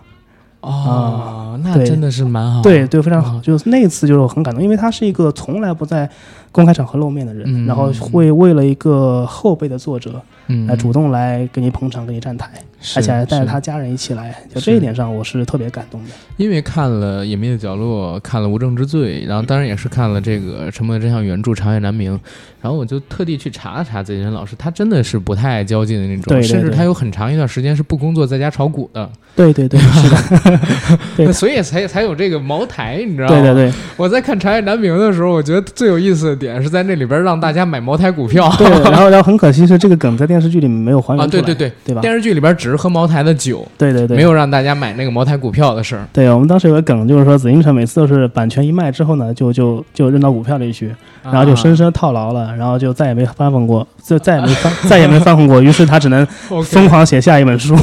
[SPEAKER 1] 哦，那真的是蛮好，
[SPEAKER 2] 对对，非常好。就是那次就是我很感动，因为他是一个从来不在公开场合露面的人，然后会为了一个后辈的作者。
[SPEAKER 1] 嗯，
[SPEAKER 2] 来主动来给你捧场，给你站台，而且还带着他家人一起来，就这一点上我是特别感动的。
[SPEAKER 1] 因为看了《隐秘的角落》，看了《无证之罪》，然后当然也是看了这个《沉默的真相》原著《长夜难明》，然后我就特地去查了查紫金陈老师，他真的是不太爱交际的那种，甚至他有很长一段时间是不工作，在家炒股的。
[SPEAKER 2] 对对对，是的，对，
[SPEAKER 1] 所以才才有这个茅台，你知道吗？
[SPEAKER 2] 对对对，
[SPEAKER 1] 我在看《长夜难明》的时候，我觉得最有意思的点是在那里边让大家买茅台股票。
[SPEAKER 2] 对，然后然后很可惜是这个梗在电视剧里面没有还原
[SPEAKER 1] 啊，对对对，
[SPEAKER 2] 对吧？
[SPEAKER 1] 电视剧里边只是喝茅台的酒，
[SPEAKER 2] 对对对，
[SPEAKER 1] 没有让大家买那个茅台股票的事儿。
[SPEAKER 2] 对我们当时有个梗，就是说紫禁城每次都是版权一卖之后呢，就就就扔到股票里去，然后就深深套牢了，然后就再也没翻红过，就再也没翻，再也没翻红过。于是他只能 疯狂写下一本书，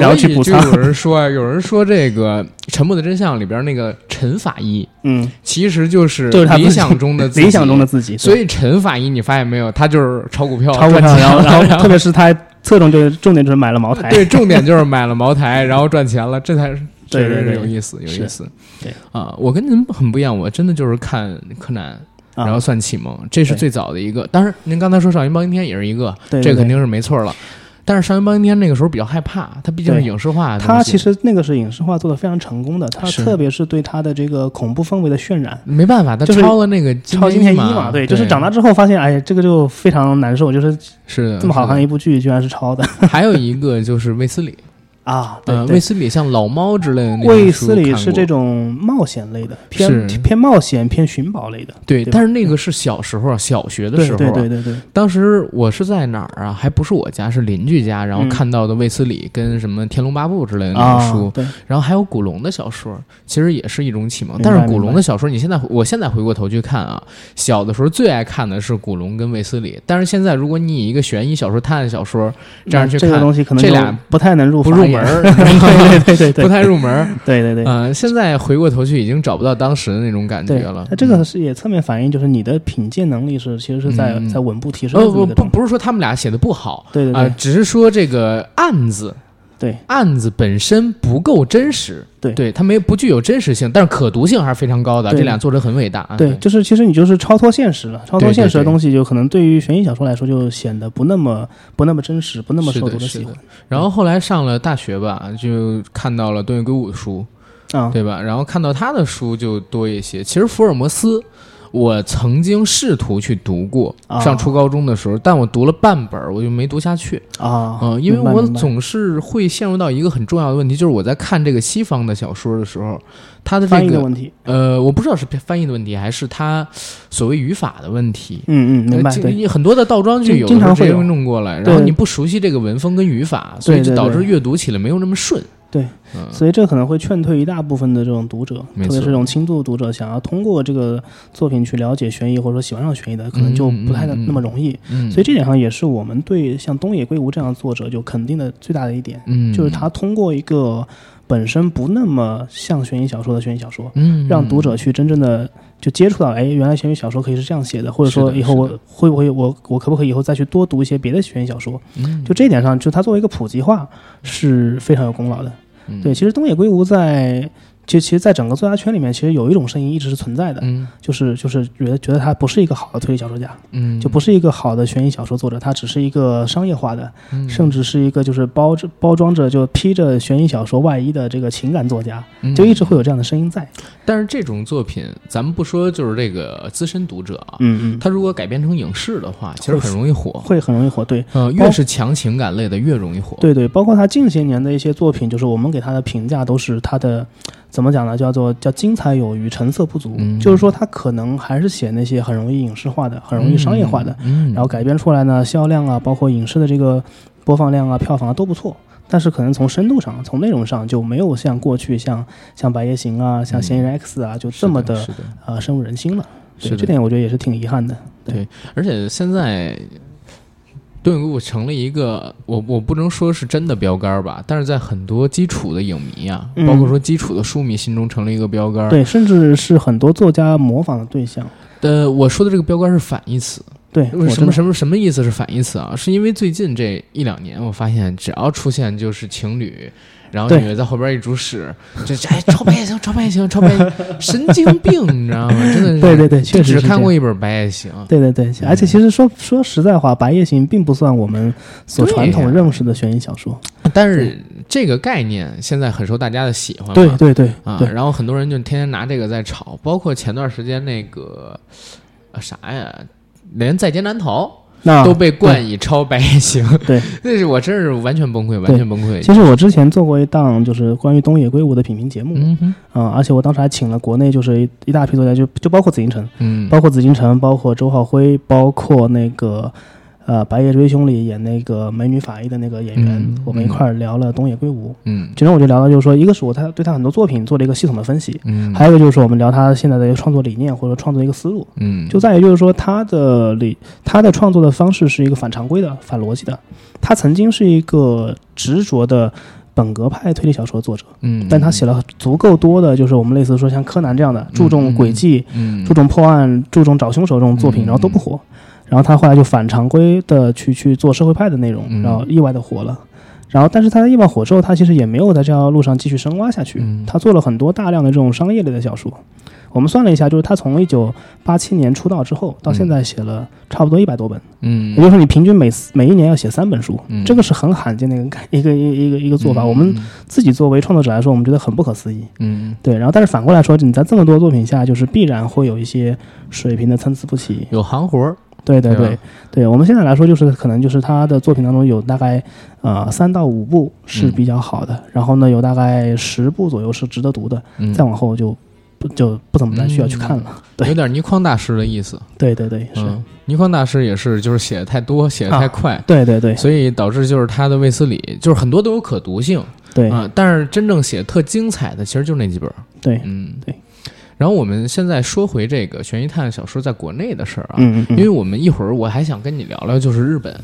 [SPEAKER 2] 然后去补仓。
[SPEAKER 1] 有人说，有人说这个《沉默的真相》里边那个陈法医，
[SPEAKER 2] 嗯，
[SPEAKER 1] 其实就是
[SPEAKER 2] 就是他
[SPEAKER 1] 理想中的
[SPEAKER 2] 理想中的自己。
[SPEAKER 1] 所以陈法医，你发现没有，他就是炒股票，
[SPEAKER 2] 炒股票，然后然后特别是他侧重就是重点就是买了茅台，
[SPEAKER 1] 对，重点就是买了茅台，然后赚钱了，这才是。
[SPEAKER 2] 对对对，
[SPEAKER 1] 有意思，有意思。
[SPEAKER 2] 对
[SPEAKER 1] 啊，我跟您很不一样，我真的就是看柯南，然后算启蒙，这是最早的一个。当然，您刚才说《少年包青天》也是一个，这肯定是没错了。但是《少年包青天》那个时候比较害怕，他毕竟是影视化。
[SPEAKER 2] 他其实那个是影视化做的非常成功的，他特别是对他的这个恐怖氛围的渲染。
[SPEAKER 1] 没办法，它抄了那个
[SPEAKER 2] 超金田一嘛，
[SPEAKER 1] 对，
[SPEAKER 2] 就是长大之后发现，哎，这个就非常难受，就是
[SPEAKER 1] 是
[SPEAKER 2] 这么好看的一部剧，居然是抄的。
[SPEAKER 1] 还有一个就是卫斯理。
[SPEAKER 2] 啊，对，
[SPEAKER 1] 卫斯理像老猫之类的，
[SPEAKER 2] 卫斯理是这种冒险类的，偏偏冒险偏寻宝类的。
[SPEAKER 1] 对，但是那个是小时候，小学的时候，
[SPEAKER 2] 对对对对。
[SPEAKER 1] 当时我是在哪儿啊？还不是我家，是邻居家，然后看到的卫斯理跟什么《天龙八部》之类的那种书，
[SPEAKER 2] 对。
[SPEAKER 1] 然后还有古龙的小说，其实也是一种启蒙。但是古龙的小说，你现在我现在回过头去看啊，小的时候最爱看的是古龙跟卫斯理，但是现在如果你以一个悬疑小说、探案小说这样去看，
[SPEAKER 2] 这个东西可能
[SPEAKER 1] 这俩
[SPEAKER 2] 不太能入
[SPEAKER 1] 不入门。
[SPEAKER 2] 对对对对，
[SPEAKER 1] 不太入门。
[SPEAKER 2] 对对对，
[SPEAKER 1] 嗯，现在回过头去，已经找不到当时的那种感觉了。
[SPEAKER 2] 那这个是也侧面反映，就是你的品鉴能力是其实是在在稳步提升。
[SPEAKER 1] 不不不，不是说他们俩写的不好，
[SPEAKER 2] 对对对，
[SPEAKER 1] 只是说这个案子。
[SPEAKER 2] 对
[SPEAKER 1] 案子本身不够真实，
[SPEAKER 2] 对
[SPEAKER 1] 对，它没不具有真实性，但是可读性还是非常高的。这俩作者很伟大。
[SPEAKER 2] 对，就是其实你就是超脱现实了，超脱现实的东西就可能对于悬疑小说来说就显得不那么不那么真实，不那么受读者喜欢。
[SPEAKER 1] 然后后来上了大学吧，就看到了东野圭吾的书，
[SPEAKER 2] 啊，
[SPEAKER 1] 对吧？然后看到他的书就多一些。其实福尔摩斯。我曾经试图去读过，上初高中的时候，但我读了半本儿，我就没读下去
[SPEAKER 2] 啊。
[SPEAKER 1] 嗯，因为我总是会陷入到一个很重要的问题，就是我在看这个西方的小说的时候，它的这个
[SPEAKER 2] 问题，
[SPEAKER 1] 呃，我不知道是翻译的问题，还是它所谓语法的问题。
[SPEAKER 2] 嗯嗯，明白。
[SPEAKER 1] 很多的倒装句有
[SPEAKER 2] 经常会
[SPEAKER 1] 弄过来，然后你不熟悉这个文风跟语法，所以就导致阅读起来没有那么顺。
[SPEAKER 2] 对，所以这可能会劝退一大部分的这种读者，特别是这种轻度读者，想要通过这个作品去了解悬疑或者说喜欢上悬疑的，可能就不太那么容易。所以这点上也是我们对像东野圭吾这样的作者就肯定的最大的一点，就是他通过一个本身不那么像悬疑小说的悬疑小说，让读者去真正的就接触到，哎，原来悬疑小说可以是这样写的，或者说以后我会不会我我可不可以以后再去多读一些别的悬疑小说？就这一点上，就他作为一个普及化是非常有功劳的。对，其实东野圭吾在。其实，其实，在整个作家圈里面，其实有一种声音一直是存在的，
[SPEAKER 1] 嗯，
[SPEAKER 2] 就是就是觉得觉得他不是一个好的推理小说家，
[SPEAKER 1] 嗯，
[SPEAKER 2] 就不是一个好的悬疑小说作者，他只是一个商业化的，甚至是一个就是包着包装着就披着悬疑小说外衣的这个情感作家，就一直会有这样的声音在。
[SPEAKER 1] 但是这种作品，咱们不说就是这个资深读者啊，
[SPEAKER 2] 嗯嗯，
[SPEAKER 1] 他如果改编成影视的话，其实很容易火，
[SPEAKER 2] 会很容易火，对，
[SPEAKER 1] 呃，越是强情感类的越容易火，
[SPEAKER 2] 对对，包括他近些年的一些作品，就是我们给他的评价都是他的。怎么讲呢？叫做叫精彩有余，成色不足。就是说，他可能还是写那些很容易影视化的、很容易商业化的，然后改编出来呢，销量啊，包括影视的这个播放量啊、票房啊都不错。但是可能从深度上、从内容上就没有像过去像像《白夜行》啊、像《嫌疑人 X》啊，就这么的呃深入人心了。
[SPEAKER 1] 是
[SPEAKER 2] 这点我觉得也是挺遗憾的。
[SPEAKER 1] 对，而且现在。盾物成了一个，我我不能说是真的标杆吧，但是在很多基础的影迷啊，包括说基础的书迷心中成了一个标杆，
[SPEAKER 2] 对，甚至是很多作家模仿的对象。
[SPEAKER 1] 呃，我说的这个标杆是反义词，
[SPEAKER 2] 对，
[SPEAKER 1] 什么什么什么意思是反义词啊？是因为最近这一两年，我发现只要出现就是情侣。然后女的在后边一煮屎，就哎，超白夜行，超白夜行，超白，神经病，你知道吗？真的是，
[SPEAKER 2] 对对对，确实
[SPEAKER 1] 只看过一本白夜行，
[SPEAKER 2] 对对对，而且其实说说实在话，白夜行并不算我们所传统认识的悬疑小说，
[SPEAKER 1] 但是这个概念现在很受大家的喜欢，
[SPEAKER 2] 对对对
[SPEAKER 1] 啊，然后很多人就天天拿这个在炒，包括前段时间那个啥呀，连在劫难逃。都被冠以超白夜行，
[SPEAKER 2] 对，
[SPEAKER 1] 那是我真是完全崩溃，完全崩溃。
[SPEAKER 2] 其实我之前做过一档就是关于东野圭吾的品评节目，
[SPEAKER 1] 嗯
[SPEAKER 2] 啊，而且我当时还请了国内就是一一大批作家，就就包括紫禁城，
[SPEAKER 1] 嗯，
[SPEAKER 2] 包括紫禁城，包括周浩辉，包括那个。呃，《白夜追凶》里演那个美女法医的那个演员，我们一块儿聊了东野圭吾。
[SPEAKER 1] 嗯，
[SPEAKER 2] 其中我就聊到，就是说，一个是我他对他很多作品做了一个系统的分析，
[SPEAKER 1] 嗯，
[SPEAKER 2] 还有一个就是说，我们聊他现在的一个创作理念或者创作一个思路，
[SPEAKER 1] 嗯，
[SPEAKER 2] 就在于就是说他的理他的创作的方式是一个反常规的、反逻辑的。他曾经是一个执着的本格派推理小说作者，
[SPEAKER 1] 嗯，
[SPEAKER 2] 但他写了足够多的，就是我们类似说像柯南这样的注重轨迹、
[SPEAKER 1] 嗯，
[SPEAKER 2] 注重破案、注重找凶手这种作品，然后都不火。然后他后来就反常规的去去做社会派的内容，然后意外的火了。然后，但是他在意外火之后，他其实也没有在这条路上继续深挖下去。他做了很多大量的这种商业类的小说。我们算了一下，就是他从一九八七年出道之后，到现在写了差不多一百多本。
[SPEAKER 1] 嗯，
[SPEAKER 2] 也就是说，你平均每每一年要写三本书，这个是很罕见的一个一个一个一个做法。我们自己作为创作者来说，我们觉得很不可思议。
[SPEAKER 1] 嗯，
[SPEAKER 2] 对。然后，但是反过来说，你在这么多作品下，就是必然会有一些水平的参差不齐，
[SPEAKER 1] 有行活儿。
[SPEAKER 2] 对对对，对我们现在来说，就是可能就是他的作品当中有大概呃三到五部是比较好的，然后呢有大概十部左右是值得读的，再往后就不就不怎么再需要去看了。对，
[SPEAKER 1] 有点倪匡大师的意思。
[SPEAKER 2] 对对对，是
[SPEAKER 1] 倪匡大师也是，就是写的太多，写的太快。
[SPEAKER 2] 对对对，
[SPEAKER 1] 所以导致就是他的卫斯理就是很多都有可读性。
[SPEAKER 2] 对
[SPEAKER 1] 啊，但是真正写特精彩的，其实就那几本。
[SPEAKER 2] 对，
[SPEAKER 1] 嗯
[SPEAKER 2] 对。
[SPEAKER 1] 然后我们现在说回这个悬疑探案小说在国内的事儿啊，
[SPEAKER 2] 嗯
[SPEAKER 1] 因为我们一会儿我还想跟你聊聊就是日本，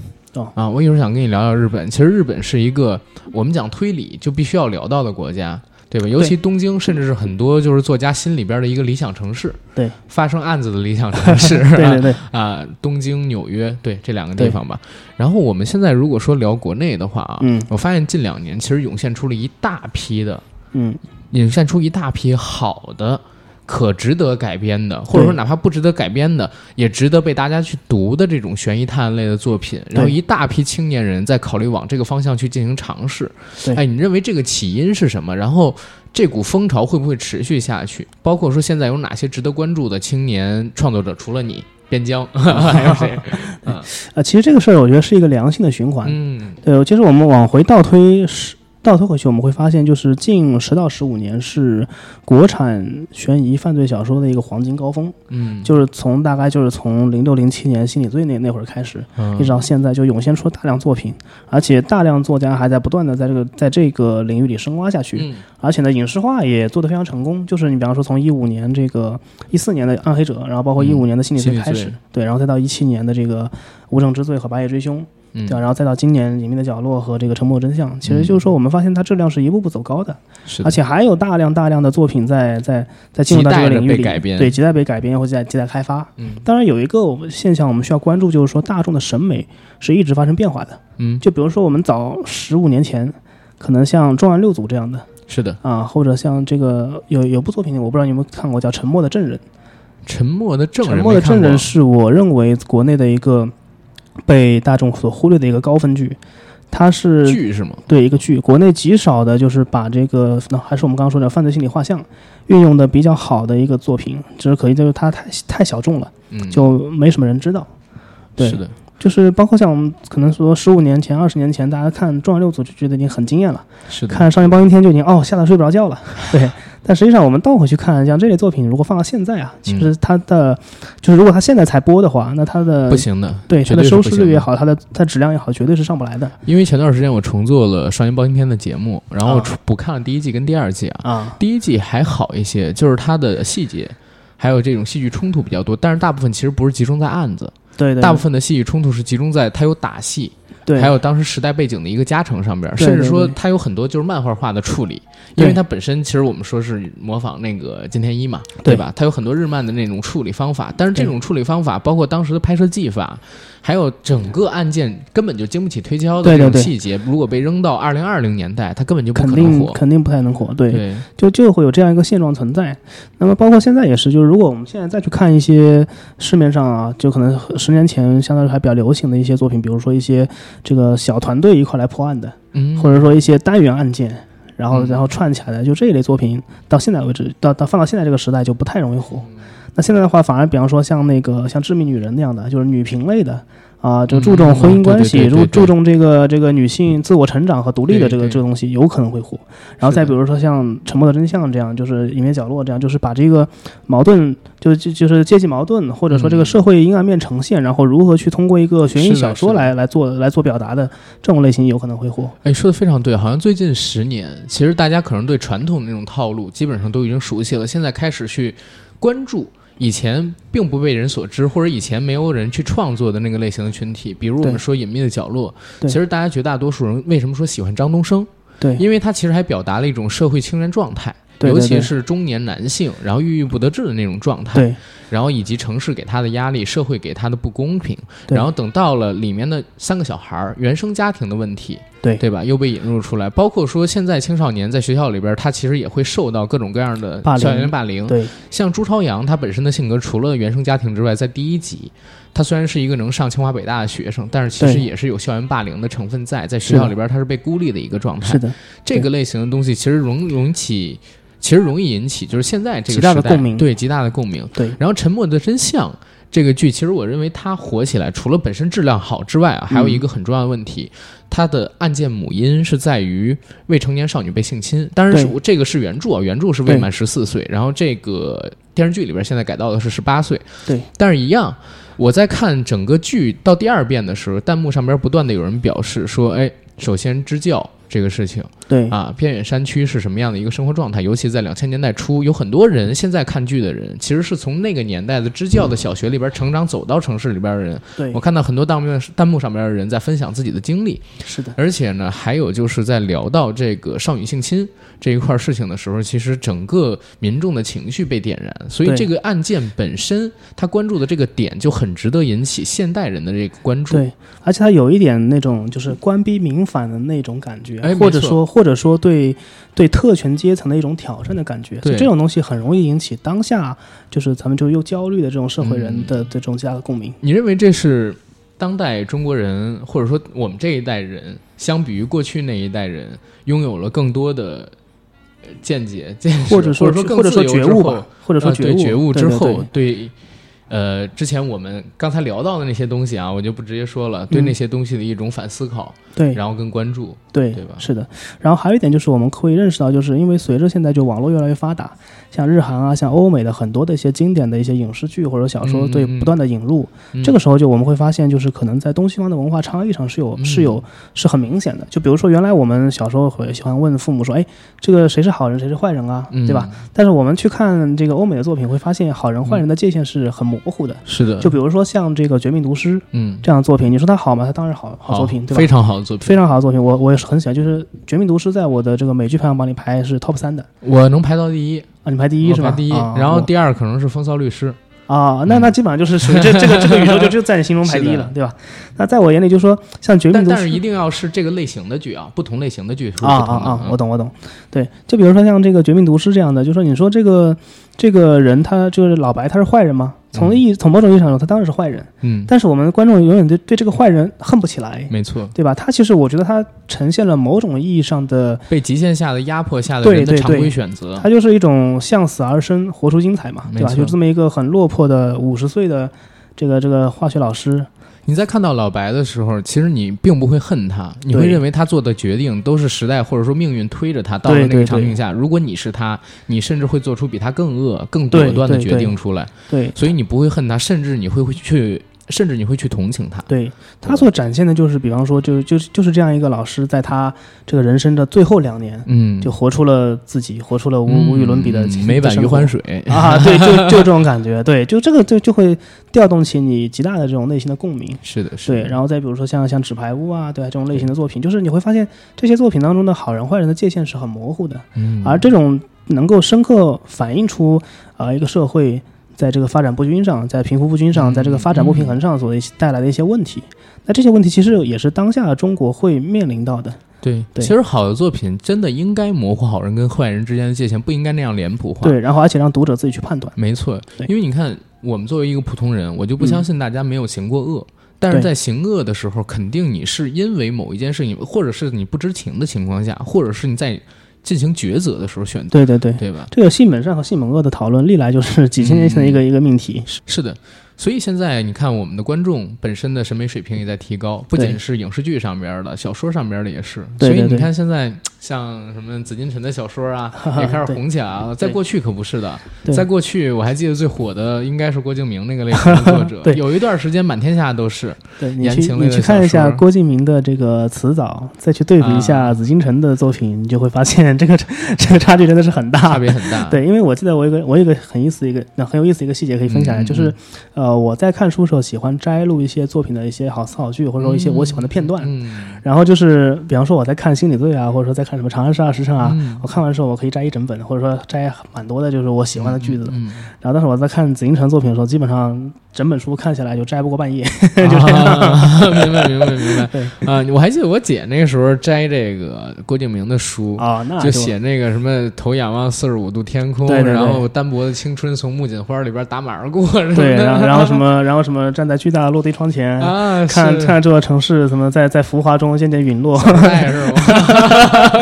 [SPEAKER 1] 啊，我一会儿想跟你聊聊日本。其实日本是一个我们讲推理就必须要聊到的国家，对吧？尤其东京，甚至是很多就是作家心里边的一个理想城市，
[SPEAKER 2] 对，
[SPEAKER 1] 发生案子的理想城市，
[SPEAKER 2] 对 对对，
[SPEAKER 1] 啊，东京、纽约，对这两个地方吧。然后我们现在如果说聊国内的话啊，
[SPEAKER 2] 嗯，
[SPEAKER 1] 我发现近两年其实涌现出了一大批的，
[SPEAKER 2] 嗯，
[SPEAKER 1] 涌现出一大批好的。可值得改编的，或者说哪怕不值得改编的，也值得被大家去读的这种悬疑探案类的作品。然后一大批青年人在考虑往这个方向去进行尝试。哎，你认为这个起因是什么？然后这股风潮会不会持续下去？包括说现在有哪些值得关注的青年创作者？除了你，边疆 还有谁？
[SPEAKER 2] 啊，其实这个事儿我觉得是一个良性的循环。
[SPEAKER 1] 嗯，
[SPEAKER 2] 对，其实我们往回倒推是。倒推回去，我们会发现，就是近十到十五年是国产悬疑犯罪小说的一个黄金高峰。
[SPEAKER 1] 嗯，
[SPEAKER 2] 就是从大概就是从零六零七年心理罪那那会儿开始，一直到现在，就涌现出大量作品，而且大量作家还在不断的在这个在这个领域里深挖下去。
[SPEAKER 1] 嗯，
[SPEAKER 2] 而且呢，影视化也做得非常成功。就是你比方说，从一五年这个一四年的《暗黑者》，然后包括一五年的心理罪开始，对，然后再到一七年的这个《无证之罪》和《白夜追凶》。对，然后再到今年《隐秘的角落》和这个《沉默真相》，其实就是说，我们发现它质量是一步步走高的，而且还有大量大量的作品在在在进入到这个领域里，对，亟待被改编或者在亟待开发。
[SPEAKER 1] 嗯，
[SPEAKER 2] 当然有一个现象我们需要关注，就是说大众的审美是一直发生变化的。
[SPEAKER 1] 嗯，
[SPEAKER 2] 就比如说我们早十五年前，可能像《重案六组》这样的，
[SPEAKER 1] 是的
[SPEAKER 2] 啊，或者像这个有有部作品，我不知道你有没有看过，叫《沉默的证人》。
[SPEAKER 1] 沉默的证人，
[SPEAKER 2] 沉默的证人是我认为国内的一个。被大众所忽略的一个高分剧，它是
[SPEAKER 1] 剧是吗？
[SPEAKER 2] 对，一个剧。国内极少的，就是把这个，那还是我们刚刚说的犯罪心理画像运用的比较好的一个作品。只是可惜，就是它太太小众了，就没什么人知道。对，
[SPEAKER 1] 是的，
[SPEAKER 2] 就是包括像我们可能说十五年前、二十年前，大家看《重案六组》就觉得已经很惊艳了，
[SPEAKER 1] 是的。
[SPEAKER 2] 看《少年包青天》就已经哦吓得睡不着觉了，对。但实际上，我们倒回去看，像这类作品，如果放到现在啊，其实它的就是如果它现在才播的话，那它的
[SPEAKER 1] 不行的，
[SPEAKER 2] 对它的收视率也好，它的它质量也好，绝对是上不来的。
[SPEAKER 1] 因为前段时间我重做了《少年包青天》的节目，然后补看了第一季跟第二季
[SPEAKER 2] 啊，
[SPEAKER 1] 第一季还好一些，就是它的细节还有这种戏剧冲突比较多，但是大部分其实不是集中在案子，
[SPEAKER 2] 对，
[SPEAKER 1] 大部分的戏剧冲突是集中在它有打戏。
[SPEAKER 2] 对，
[SPEAKER 1] 还有当时时代背景的一个加成上边，甚至说它有很多就是漫画化的处理，因为它本身其实我们说是模仿那个金田一嘛，对。吧？它有很多日漫的那种处理方法，但是这种处理方法包括当时的拍摄技法，还有整个案件根本就经不起推敲的这种细节，如果被扔到二零二零年代，它根本就不可
[SPEAKER 2] 能火，肯定不太能火。
[SPEAKER 1] 对，
[SPEAKER 2] 就就会有这样一个现状存在。那么包括现在也是，就是如果我们现在再去看一些市面上啊，就可能十年前相对来说还比较流行的一些作品，比如说一些这个小团。队一块来破案的，或者说一些单元案件，然后然后串起来的，就这一类作品，到现在为止，到到放到现在这个时代就不太容易火。那现在的话，反而比方说像那个像《致命女人》那样的，就是女频类的。啊，就注重婚姻关系，注注重这个这个女性自我成长和独立的这个这个东西，有可能会火。然后再比如说像《沉默的真相》这样，就是《隐秘角落》这样，就是把这个矛盾，就就就是阶级矛盾，或者说这个社会阴暗面呈现，然后如何去通过一个悬疑小说来来做来做表达的这种类型，有可能会火。
[SPEAKER 1] 哎，说的非常对，好像最近十年，其实大家可能对传统的那种套路基本上都已经熟悉了，现在开始去关注。以前并不被人所知，或者以前没有人去创作的那个类型的群体，比如我们说《隐秘的角落》，其实大家绝大多数人为什么说喜欢张东升？
[SPEAKER 2] 对，
[SPEAKER 1] 因为他其实还表达了一种社会青年状态。尤其是中年男性，然后郁郁不得志的那种状态。
[SPEAKER 2] 对。
[SPEAKER 1] 然后以及城市给他的压力，社会给他的不公平，然后等到了里面的三个小孩儿原生家庭的问题，
[SPEAKER 2] 对
[SPEAKER 1] 对吧？又被引入出来，包括说现在青少年在学校里边，他其实也会受到各种各样的校园霸凌。
[SPEAKER 2] 对，
[SPEAKER 1] 像朱朝阳他本身的性格，除了原生家庭之外，在第一集，他虽然是一个能上清华北大的学生，但是其实也是有校园霸凌的成分在，在学校里边他是被孤立的一个状态。
[SPEAKER 2] 是的，
[SPEAKER 1] 这个类型的东西其实容容起。其实容易引起，就是现在这个
[SPEAKER 2] 极大的共鸣，
[SPEAKER 1] 对极大的共鸣。
[SPEAKER 2] 对，
[SPEAKER 1] 然后《沉默的真相》这个剧，其实我认为它火起来，除了本身质量好之外啊，还有一个很重要的问题，它的案件母因是在于未成年少女被性侵。当然是这个是原著啊，原著是未满十四岁，然后这个电视剧里边现在改到的是十八岁。
[SPEAKER 2] 对，
[SPEAKER 1] 但是一样，我在看整个剧到第二遍的时候，弹幕上边不断的有人表示说：“哎，首先支教。”这个事情，
[SPEAKER 2] 对
[SPEAKER 1] 啊，偏远山区是什么样的一个生活状态？尤其在两千年代初，有很多人现在看剧的人，其实是从那个年代的支教的小学里边成长，走到城市里边的人。
[SPEAKER 2] 对
[SPEAKER 1] 我看到很多弹幕弹幕上边的人在分享自己的经历。
[SPEAKER 2] 是的，
[SPEAKER 1] 而且呢，还有就是在聊到这个少女性侵这一块事情的时候，其实整个民众的情绪被点燃，所以这个案件本身，他关注的这个点就很值得引起现代人的这个关注。
[SPEAKER 2] 对，而且他有一点那种就是官逼民反的那种感觉。
[SPEAKER 1] 哎，
[SPEAKER 2] 或者说，或者说对对特权阶层的一种挑战的感觉，所以这种东西很容易引起当下就是咱们就又焦虑的这种社会人的的这种极大的共鸣。
[SPEAKER 1] 你认为这是当代中国人，或者说我们这一代人，相比于过去那一代人，拥有了更多的见解、见识，或
[SPEAKER 2] 者说
[SPEAKER 1] 或
[SPEAKER 2] 者说觉悟吧，或者说
[SPEAKER 1] 觉
[SPEAKER 2] 悟
[SPEAKER 1] 之后
[SPEAKER 2] 对。
[SPEAKER 1] 呃，之前我们刚才聊到的那些东西啊，我就不直接说了，对那些东西的一种反思考，
[SPEAKER 2] 对，
[SPEAKER 1] 然后跟关注，
[SPEAKER 2] 对，
[SPEAKER 1] 对吧？
[SPEAKER 2] 是的。然后还有一点就是，我们可以认识到，就是因为随着现在就网络越来越发达，像日韩啊，像欧美的很多的一些经典的一些影视剧或者小说，对，不断的引入，这个时候就我们会发现，就是可能在东西方的文化差异上是有是有是很明显的。就比如说，原来我们小时候会喜欢问父母说：“哎，这个谁是好人，谁是坏人啊？”对吧？但是我们去看这个欧美的作品，会发现好人坏人的界限是很模糊的。
[SPEAKER 1] 是的。
[SPEAKER 2] 就比如说像这个《绝命毒师》，
[SPEAKER 1] 嗯，
[SPEAKER 2] 这样的作品，你说它好吗？它当然好，好作品，对吧？
[SPEAKER 1] 非常好的作品，
[SPEAKER 2] 非常好的作品，我我也是很喜欢。就是《绝命毒师》在我的这个美剧排行榜里排是 top 三的，
[SPEAKER 1] 我能排到第一
[SPEAKER 2] 啊！你排第一是吧？
[SPEAKER 1] 排第一，然后第二可能是《风骚律师》。
[SPEAKER 2] 啊，那那基本上就是属于这这个这个宇宙就就在你心中排第一了，对吧？那在我眼里，就说像《绝命毒师》，
[SPEAKER 1] 但是一定要是这个类型的剧啊，不同类型的剧
[SPEAKER 2] 啊啊啊！我懂我懂，对，就比如说像这个《绝命毒师》这样的，就说你说这个这个人他就是老白，他是坏人吗？从意从某种意义上说，他当然是坏人。
[SPEAKER 1] 嗯，
[SPEAKER 2] 但是我们观众永远对对这个坏人恨不起来。
[SPEAKER 1] 没错，
[SPEAKER 2] 对吧？他其实我觉得他呈现了某种意义上的
[SPEAKER 1] 被极限下的压迫下的人的常规选择。
[SPEAKER 2] 他就是一种向死而生，活出精彩嘛，对吧？就这么一个很落魄的五十岁的这个这个化学老师。
[SPEAKER 1] 你在看到老白的时候，其实你并不会恨他，你会认为他做的决定都是时代或者说命运推着他到了那个场景下。如果你是他，你甚至会做出比他更恶、更果断的决定出来。
[SPEAKER 2] 对，
[SPEAKER 1] 所以你不会恨他，甚至你会会去。甚至你会去同情他，
[SPEAKER 2] 对他所展现的就是，比方说，就就就是这样一个老师，在他这个人生的最后两年，
[SPEAKER 1] 嗯，
[SPEAKER 2] 就活出了自己，活出了无无与伦比的
[SPEAKER 1] 美版余欢水。
[SPEAKER 2] 啊，对，就 就这种感觉，对，就这个就就会调动起你极大的这种内心的共鸣，
[SPEAKER 1] 是的，是
[SPEAKER 2] 对，然后再比如说像像纸牌屋啊，对这种类型的作品，就是你会发现这些作品当中的好人坏人的界限是很模糊的，
[SPEAKER 1] 嗯，
[SPEAKER 2] 而这种能够深刻反映出啊一个社会。在这个发展不均上，在贫富不均上，在这个发展不平衡上所带来的一些问题，那这些问题其实也是当下中国会面临到的。
[SPEAKER 1] 对，其实好的作品真的应该模糊好人跟坏人之间的界限，不应该那样脸谱化。
[SPEAKER 2] 对，然后而且让读者自己去判断。
[SPEAKER 1] 没错，因为你看，我们作为一个普通人，我就不相信大家没有行过恶，但是在行恶的时候，肯定你是因为某一件事情，或者是你不知情的情况下，或者是你在。进行抉择的时候选择，
[SPEAKER 2] 对对对，
[SPEAKER 1] 对吧？
[SPEAKER 2] 这个性本善和性本恶的讨论，历来就是几千年前的一个一个命题。
[SPEAKER 1] 是是的。所以现在你看，我们的观众本身的审美水平也在提高，不仅是影视剧上边的，小说上边的也是。
[SPEAKER 2] 所
[SPEAKER 1] 以你看，现在像什么紫禁城的小说啊，也开始红起来了。在过去可不是的，在过去我还记得最火的应该是郭敬明那个类型的作者，有一段时间满天下都是。
[SPEAKER 2] 对你去你去看一下郭敬明的这个词藻，再去对比一下紫禁城的作品，你就会发现这个 这个差距真的是很大，
[SPEAKER 1] 差别很大。
[SPEAKER 2] 对，因为我记得我有个我有个很意思一个那很有意思一个细节可以分享，就是呃。呃，我在看书的时候喜欢摘录一些作品的一些好词好句，或者说一些我喜欢的片段。
[SPEAKER 1] 嗯，
[SPEAKER 2] 然后就是，比方说我在看《心理罪》啊，或者说在看什么《长安十二时辰》啊，我看完之后我可以摘一整本，或者说摘蛮多的，就是我喜欢的句子。然后但是我在看紫禁城作品的时候，基本上。整本书看起来就摘不过半页，就这
[SPEAKER 1] 样。明白，明白，明白。我 还记得我姐那个时候摘这个郭敬明的书
[SPEAKER 2] 啊，那
[SPEAKER 1] 就写那个什么头仰望四十五度天空，然后单薄的青春从木槿花里边打马而过。
[SPEAKER 2] 对，然后然后 什么，然后什么站在巨大的落地窗前
[SPEAKER 1] 啊，
[SPEAKER 2] 看看这座城市怎么在在浮华中渐渐陨落，是
[SPEAKER 1] 吧？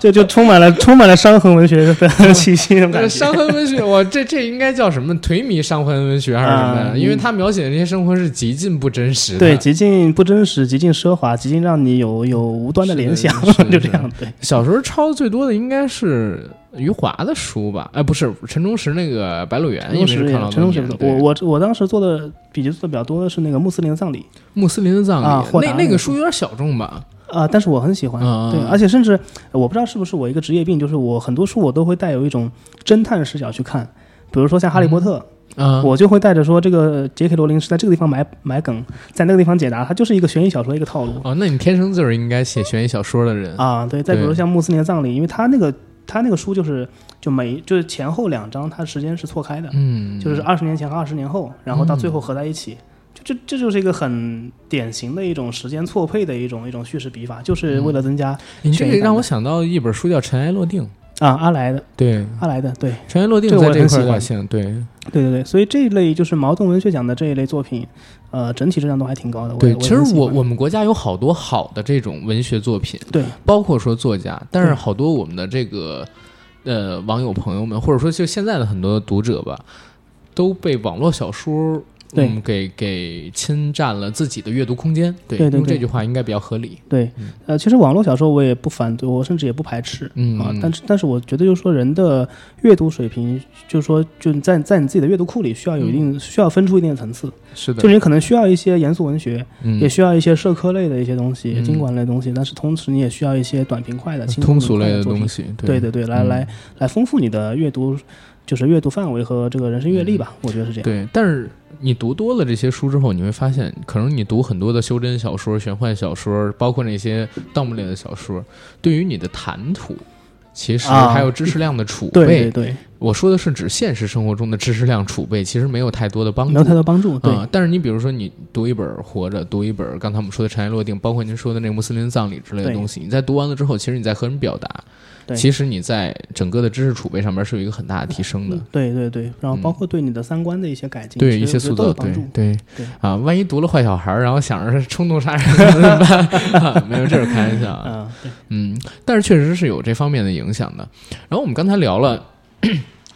[SPEAKER 2] 就就充满了充满了伤痕文学的 气息。
[SPEAKER 1] 伤痕文学，我这这应该叫什么？颓靡伤痕文学还是什么？因为。他描写的这些生活是极尽不真实，
[SPEAKER 2] 对，极尽不真实，极尽奢华，极尽让你有有无端的联想，就这样。对，
[SPEAKER 1] 小时候抄的最多的应该是余华的书吧？哎，不是陈忠实那个《白鹿原》，
[SPEAKER 2] 陈忠实，陈忠实。我我我当时做的笔记做的比较多的是那个穆斯林的葬礼，
[SPEAKER 1] 穆斯林的葬礼，那那个书有点小众吧？
[SPEAKER 2] 啊，但是我很喜欢，对，而且甚至我不知道是不是我一个职业病，就是我很多书我都会带有一种侦探视角去看，比如说像《哈利波特》。
[SPEAKER 1] 嗯，
[SPEAKER 2] 我就会带着说，这个杰克罗琳是在这个地方埋埋梗，在那个地方解答，它就是一个悬疑小说一个套路。
[SPEAKER 1] 哦，那你天生就是应该写悬疑小说的人
[SPEAKER 2] 啊。对，再比如像穆斯林的葬礼，因为他那个他那个书就是就每就是前后两章，它时间是错开的，
[SPEAKER 1] 嗯，
[SPEAKER 2] 就是二十年前和二十年后，然后到最后合在一起，就这这就是一个很典型的一种时间错配的一种一种叙事笔法，就是为了增加。
[SPEAKER 1] 你这个让我想到一本书叫《尘埃落定》。
[SPEAKER 2] 啊，阿来的，
[SPEAKER 1] 对，
[SPEAKER 2] 阿来的，对，
[SPEAKER 1] 尘埃落定在这块儿对
[SPEAKER 2] 对对，所以这一类就是茅盾文学奖的这一类作品，呃，整体质量都还挺高的。
[SPEAKER 1] 对，其实我我们国家有好多好的这种文学作品，
[SPEAKER 2] 对，
[SPEAKER 1] 包括说作家，但是好多我们的这个呃网友朋友们，或者说就现在的很多读者吧，都被网络小说。
[SPEAKER 2] 对，
[SPEAKER 1] 给给侵占了自己的阅读空间。
[SPEAKER 2] 对，用
[SPEAKER 1] 这句话应该比较合理。
[SPEAKER 2] 对，呃，其实网络小说我也不反对，我甚至也不排斥。
[SPEAKER 1] 嗯
[SPEAKER 2] 啊，但是但是我觉得就是说人的阅读水平，就是说就在在你自己的阅读库里需要有一定需要分出一定的层次。
[SPEAKER 1] 是的，
[SPEAKER 2] 就你可能需要一些严肃文学，也需要一些社科类的一些东西、经管类东西，但是同时你也需要一些短平快的、
[SPEAKER 1] 通俗类
[SPEAKER 2] 的
[SPEAKER 1] 东西。
[SPEAKER 2] 对对对，来来来丰富你的阅读。就是阅读范围和这个人生阅历吧，我觉得是这样。
[SPEAKER 1] 对，但是你读多了这些书之后，你会发现，可能你读很多的修真小说、玄幻小说，包括那些盗墓类的小说，对于你的谈吐，其实还有知识量的储备。
[SPEAKER 2] 对对，
[SPEAKER 1] 我说的是指现实生活中的知识量储备，其实没有太多的帮助，
[SPEAKER 2] 没有太多帮助。对，
[SPEAKER 1] 但是你比如说，你读一本《活着》，读一本刚才我们说的《尘埃落定》，包括您说的那个穆斯林葬礼之类的东西，你在读完了之后，其实你在和人表达。其实你在整个的知识储备上面是有一个很大的提升的，
[SPEAKER 2] 对对对，然后包括对你的三观的一些改进，
[SPEAKER 1] 对一些塑造，
[SPEAKER 2] 对
[SPEAKER 1] 对
[SPEAKER 2] 对
[SPEAKER 1] 啊，万一读了坏小孩，然后想着是冲动杀人 怎么办？没有，这是开玩笑
[SPEAKER 2] 啊，
[SPEAKER 1] 嗯，但是确实是有这方面的影响的。然后我们刚才聊了。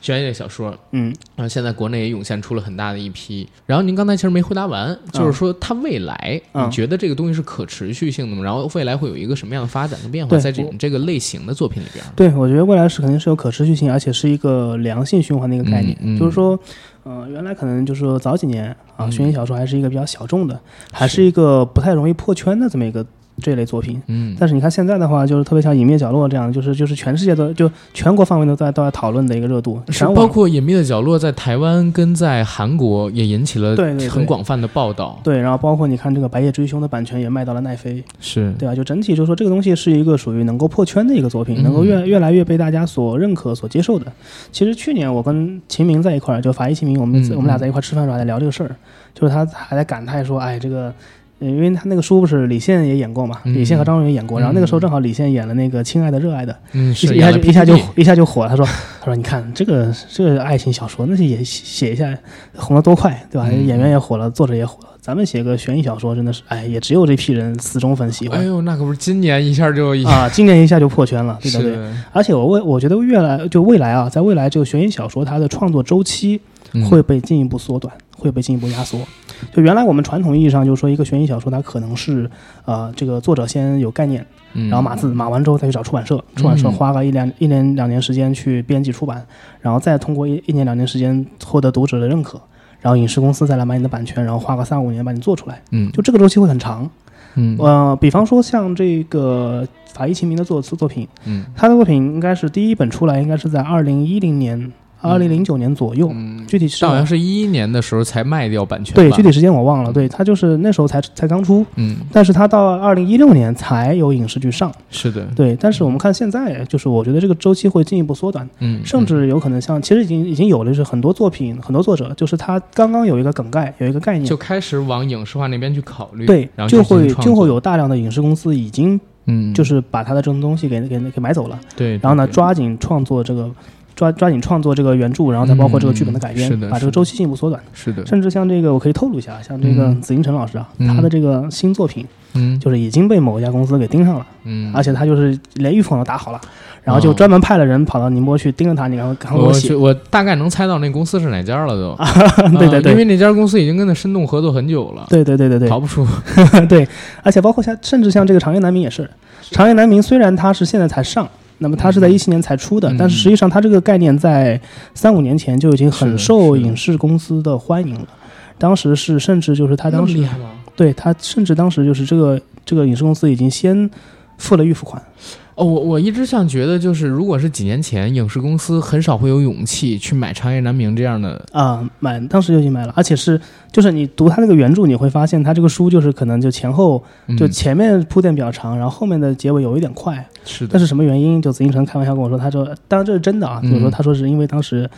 [SPEAKER 1] 悬疑类小说，
[SPEAKER 2] 嗯，
[SPEAKER 1] 然后现在国内也涌现出了很大的一批。然后您刚才其实没回答完，就是说它未来，你觉得这个东西是可持续性的吗？然后未来会有一个什么样的发展跟变化？在这种这个类型的作品里边，
[SPEAKER 2] 对我觉得未来是肯定是有可持续性，而且是一个良性循环的一个概念。就是说，呃，原来可能就是说早几年啊，悬疑小说还是一个比较小众的，还是一个不太容易破圈的这么一个。这类作品，
[SPEAKER 1] 嗯，
[SPEAKER 2] 但是你看现在的话，就是特别像《隐秘角落》这样，就是就是全世界都就全国范围都在都在讨论的一个热度，
[SPEAKER 1] 是包括《隐秘的角落》在台湾跟在韩国也引起了
[SPEAKER 2] 对
[SPEAKER 1] 很广泛的报道，
[SPEAKER 2] 对，然后包括你看这个《白夜追凶》的版权也卖到了奈飞，
[SPEAKER 1] 是。
[SPEAKER 2] 对吧？就整体就是说这个东西是一个属于能够破圈的一个作品，能够越越来越被大家所认可、所接受的。其实去年我跟秦明在一块儿，就法医秦明，我们我们俩在一块吃饭的时候还在聊这个事儿，就是他还在感叹说，哎，这个。因为他那个书不是李现也演过嘛，李现和张若昀演过，然后那个时候正好李现演了那个《亲爱的热爱的》，
[SPEAKER 1] 一
[SPEAKER 2] 下就一下就一下就火了。他说：“他说你看这个这个爱情小说，那些也写一下红了多快，对吧？演员也火了，作者也火了。咱们写个悬疑小说，真的是哎，也只有这批人死忠粉喜欢。
[SPEAKER 1] 哎呦，那可不是今年一下就
[SPEAKER 2] 啊，今年一下就破圈了，对不对？而且我未我觉得越来就未来啊，在未来这个悬疑小说它的创作周期会被进一步缩短，会被进一步压缩。”就原来我们传统意义上就是说，一个悬疑小说它可能是，呃，这个作者先有概念，然后码字码完之后再去找出版社，出版社花个一两一年两年时间去编辑出版，然后再通过一一年两年时间获得读者的认可，然后影视公司再来买你的版权，然后花个三五年把你做出来。
[SPEAKER 1] 嗯，
[SPEAKER 2] 就这个周期会很长。
[SPEAKER 1] 嗯，
[SPEAKER 2] 呃，比方说像这个法医秦明的作作品，
[SPEAKER 1] 嗯，
[SPEAKER 2] 他的作品应该是第一本出来应该是在二零一零年。二零零九年左右，具体是
[SPEAKER 1] 好像是一一年的时候才卖掉版权。
[SPEAKER 2] 对，具体时间我忘了。对，它就是那时候才才刚出，
[SPEAKER 1] 嗯，
[SPEAKER 2] 但是它到二零一六年才有影视剧上。
[SPEAKER 1] 是的，
[SPEAKER 2] 对。但是我们看现在，就是我觉得这个周期会进一步缩短，
[SPEAKER 1] 嗯，
[SPEAKER 2] 甚至有可能像其实已经已经有了，是很多作品，很多作者，就是他刚刚有一个梗概，有一个概念，
[SPEAKER 1] 就开始往影视化那边去考虑，
[SPEAKER 2] 对，
[SPEAKER 1] 然后
[SPEAKER 2] 就会就会有大量的影视公司已经。
[SPEAKER 1] 嗯，
[SPEAKER 2] 就是把他的这种东西给给给买走了，
[SPEAKER 1] 对，
[SPEAKER 2] 然后呢，抓紧创作这个，抓抓紧创作这个原著，然后再包括这个剧本的改编，
[SPEAKER 1] 是的，
[SPEAKER 2] 把这个周期进一步缩短，
[SPEAKER 1] 是的。
[SPEAKER 2] 甚至像这个，我可以透露一下，像这个紫金陈老师啊，他的这个新作品，
[SPEAKER 1] 嗯，
[SPEAKER 2] 就是已经被某一家公司给盯上了，
[SPEAKER 1] 嗯，
[SPEAKER 2] 而且他就是连预防都打好了，然后就专门派了人跑到宁波去盯着他，你然后赶快给
[SPEAKER 1] 我
[SPEAKER 2] 写。
[SPEAKER 1] 我大概能猜到那公司是哪家了都，
[SPEAKER 2] 对对对，
[SPEAKER 1] 因为那家公司已经跟他深度合作很久了，
[SPEAKER 2] 对对对对对，
[SPEAKER 1] 逃不出。
[SPEAKER 2] 对，而且包括像甚至像这个长夜难明也是。长夜难明虽然他是现在才上，那么它是在一七年才出的，但是实际上它这个概念在三五年前就已经很受影视公司的欢迎了。当时是甚至就是他当时？对他甚至当时就是这个这个影视公司已经先付了预付款。
[SPEAKER 1] 哦，我我一直想觉得，就是如果是几年前，影视公司很少会有勇气去买《长夜难明》这样的
[SPEAKER 2] 啊，买当时就已经买了，而且是就是你读他那个原著，你会发现他这个书就是可能就前后就前面铺垫比较长，然后后面的结尾有一点快。
[SPEAKER 1] 是的。
[SPEAKER 2] 但是什么原因？就紫禁城开玩笑跟我说，他说，当然这是真的啊，就是说他说是因为当时，